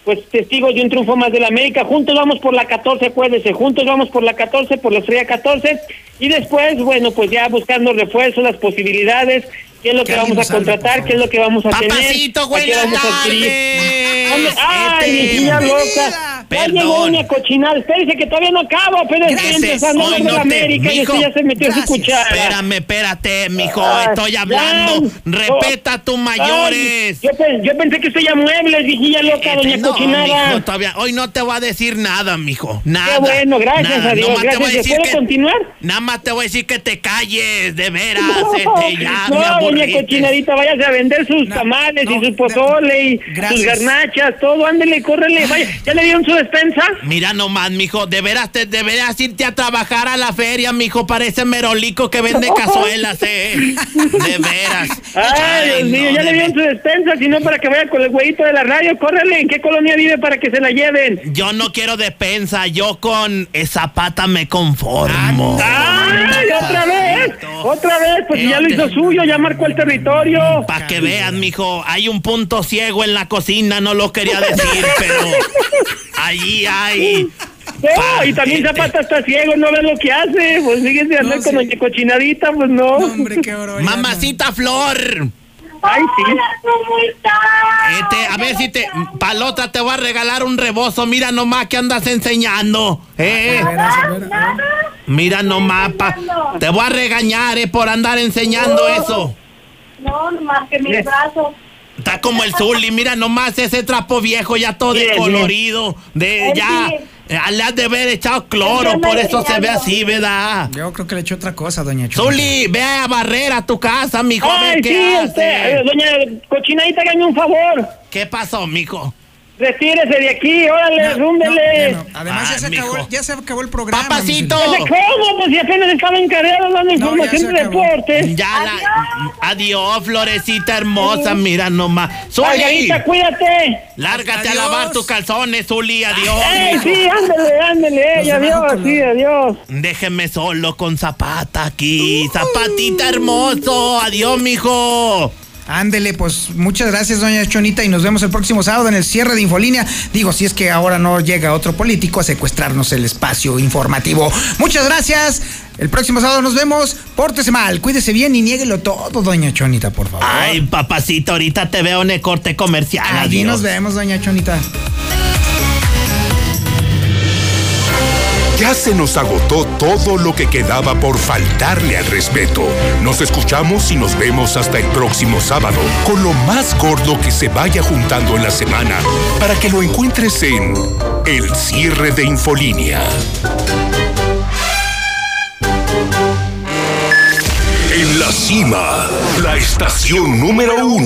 Speaker 8: pues testigos de un triunfo más del América. Juntos vamos por la 14, acuérdense, juntos vamos por la 14, por la estrella 14. Y después, bueno, pues ya buscando refuerzos, las posibilidades, qué es lo que vamos a contratar, qué es lo que vamos a tener.
Speaker 39: Papacito,
Speaker 8: vamos a adquirir. ¿Dónde? ¡Ay, viejilla loca! Ya llegó
Speaker 39: Perdón.
Speaker 8: una cochinada. Espérese que todavía no acabo, pero empezando de la América y
Speaker 39: mijo,
Speaker 8: usted ya se metió su
Speaker 38: gracias.
Speaker 8: cuchara.
Speaker 39: Espérame, espérate, mijo,
Speaker 8: Ay,
Speaker 39: estoy hablando.
Speaker 8: ya.
Speaker 39: Respeta a tus mayores.
Speaker 8: Ay, yo, pe- yo pensé que usted ya muebles, viejilla loca,
Speaker 39: Este,
Speaker 8: doña
Speaker 39: no,
Speaker 8: cochinada.
Speaker 39: mijo, todavía, hoy no te voy a decir nada, mijo. Nada.
Speaker 8: Qué bueno, gracias
Speaker 39: nada.
Speaker 8: a Dios,
Speaker 39: Nomás te voy a
Speaker 8: gracias.
Speaker 39: decir
Speaker 8: ¿Puedo
Speaker 39: que-
Speaker 8: continuar?
Speaker 39: Nada más te voy a decir que te calles, de veras.
Speaker 8: No,
Speaker 39: este, ya me
Speaker 8: no, doña cochinadita, váyase a vender sus
Speaker 38: No,
Speaker 8: tamales
Speaker 38: no,
Speaker 8: y sus pozole y
Speaker 38: gracias.
Speaker 8: sus garnachas, todo, ándele, córrele, vaya. ¿Ya le dieron su despensa?
Speaker 39: Mira nomás, mijo, deberás, te, deberás irte a trabajar a la feria, mijo. Parece merolico que vende cazuelas, eh. De veras.
Speaker 8: Ay, Dios mío,
Speaker 39: no,
Speaker 8: ya le
Speaker 39: de
Speaker 8: dieron su despensa, si no para que vaya con el güeyito de la radio, córrele, ¿en qué colonia vive para que se la lleven?
Speaker 39: Yo no quiero despensa, yo con esa pata me conformo.
Speaker 8: ¡Ay, otra vez! ¡Otra vez! Pues si ya lo hizo suyo, ya marcó el territorio.
Speaker 39: Para que vean, mijo, hay un punto ciego en la cocina, no lo quería decir, pero allí hay.
Speaker 8: No, y también Zapata está ciego, no ve lo que hace. Pues fíjese andar con doña cochinadita, pues no.
Speaker 38: Hombre, qué oro.
Speaker 39: Mamacita Flor.
Speaker 8: Ay, sí.
Speaker 7: ¿Cómo está?
Speaker 39: Este, a ver si te. Palota te voy a regalar un rebozo. Mira nomás que andas enseñando. Eh. Mira nomás, pa- te voy a regañar, eh, por andar enseñando eso.
Speaker 7: No, más que mis brazos.
Speaker 39: Está como el Zully, mira nomás ese trapo viejo ya todo
Speaker 8: Bien,
Speaker 39: descolorido. De ya. Eh, Le has de haber echado cloro, por eso se ve así, ¿verdad?
Speaker 38: Yo creo que le echó otra cosa, doña Chula.
Speaker 39: Zully, ve a barrer a tu casa, mijo.
Speaker 8: Ay,
Speaker 39: qué
Speaker 8: sí,
Speaker 39: hace.
Speaker 8: usted, eh, doña cochinadita, hágame un favor.
Speaker 39: ¿Qué pasó, mijo?
Speaker 8: Retírese de aquí, órale,
Speaker 38: No,
Speaker 8: rúmbele.
Speaker 38: no, no. Además, ya,
Speaker 39: Ay,
Speaker 38: se acabó, ya se acabó el programa.
Speaker 39: Papacito.
Speaker 38: Zuli.
Speaker 8: ¿Desde ¿Cómo? Pues si apenas estaba encargado dando información
Speaker 38: ya
Speaker 8: de deportes.
Speaker 39: Ya la. Adiós, florecita hermosa, mira nomás. Zully,
Speaker 8: Margarita, cuídate.
Speaker 39: lárgate a
Speaker 38: Adiós.
Speaker 39: lavar tus calzones, Zully. Adiós.
Speaker 8: Ey,
Speaker 39: mijo.
Speaker 8: sí, ándale, ándale, ey, adiós, sí, adiós.
Speaker 39: Déjeme solo con Zapata aquí. Zapatita hermoso. Adiós, mijo.
Speaker 6: Ándele, pues muchas gracias, doña Chonita, y nos vemos el próximo sábado en el cierre de Infolínea. Digo, si es que ahora no llega otro político a secuestrarnos el espacio informativo. Muchas gracias. El próximo sábado nos vemos. Pórtese mal, cuídese bien y niéguelo todo, doña Chonita, por favor.
Speaker 39: Ay, papacito, ahorita te veo en el corte comercial.
Speaker 6: Allí
Speaker 39: adiós.
Speaker 6: nos vemos, doña Chonita.
Speaker 5: Ya se nos agotó todo lo que quedaba por faltarle al respeto. Nos escuchamos y nos vemos hasta el próximo sábado con lo más gordo que se vaya juntando en la semana para que lo encuentres en El cierre de Infolínea. En la cima, la estación número uno.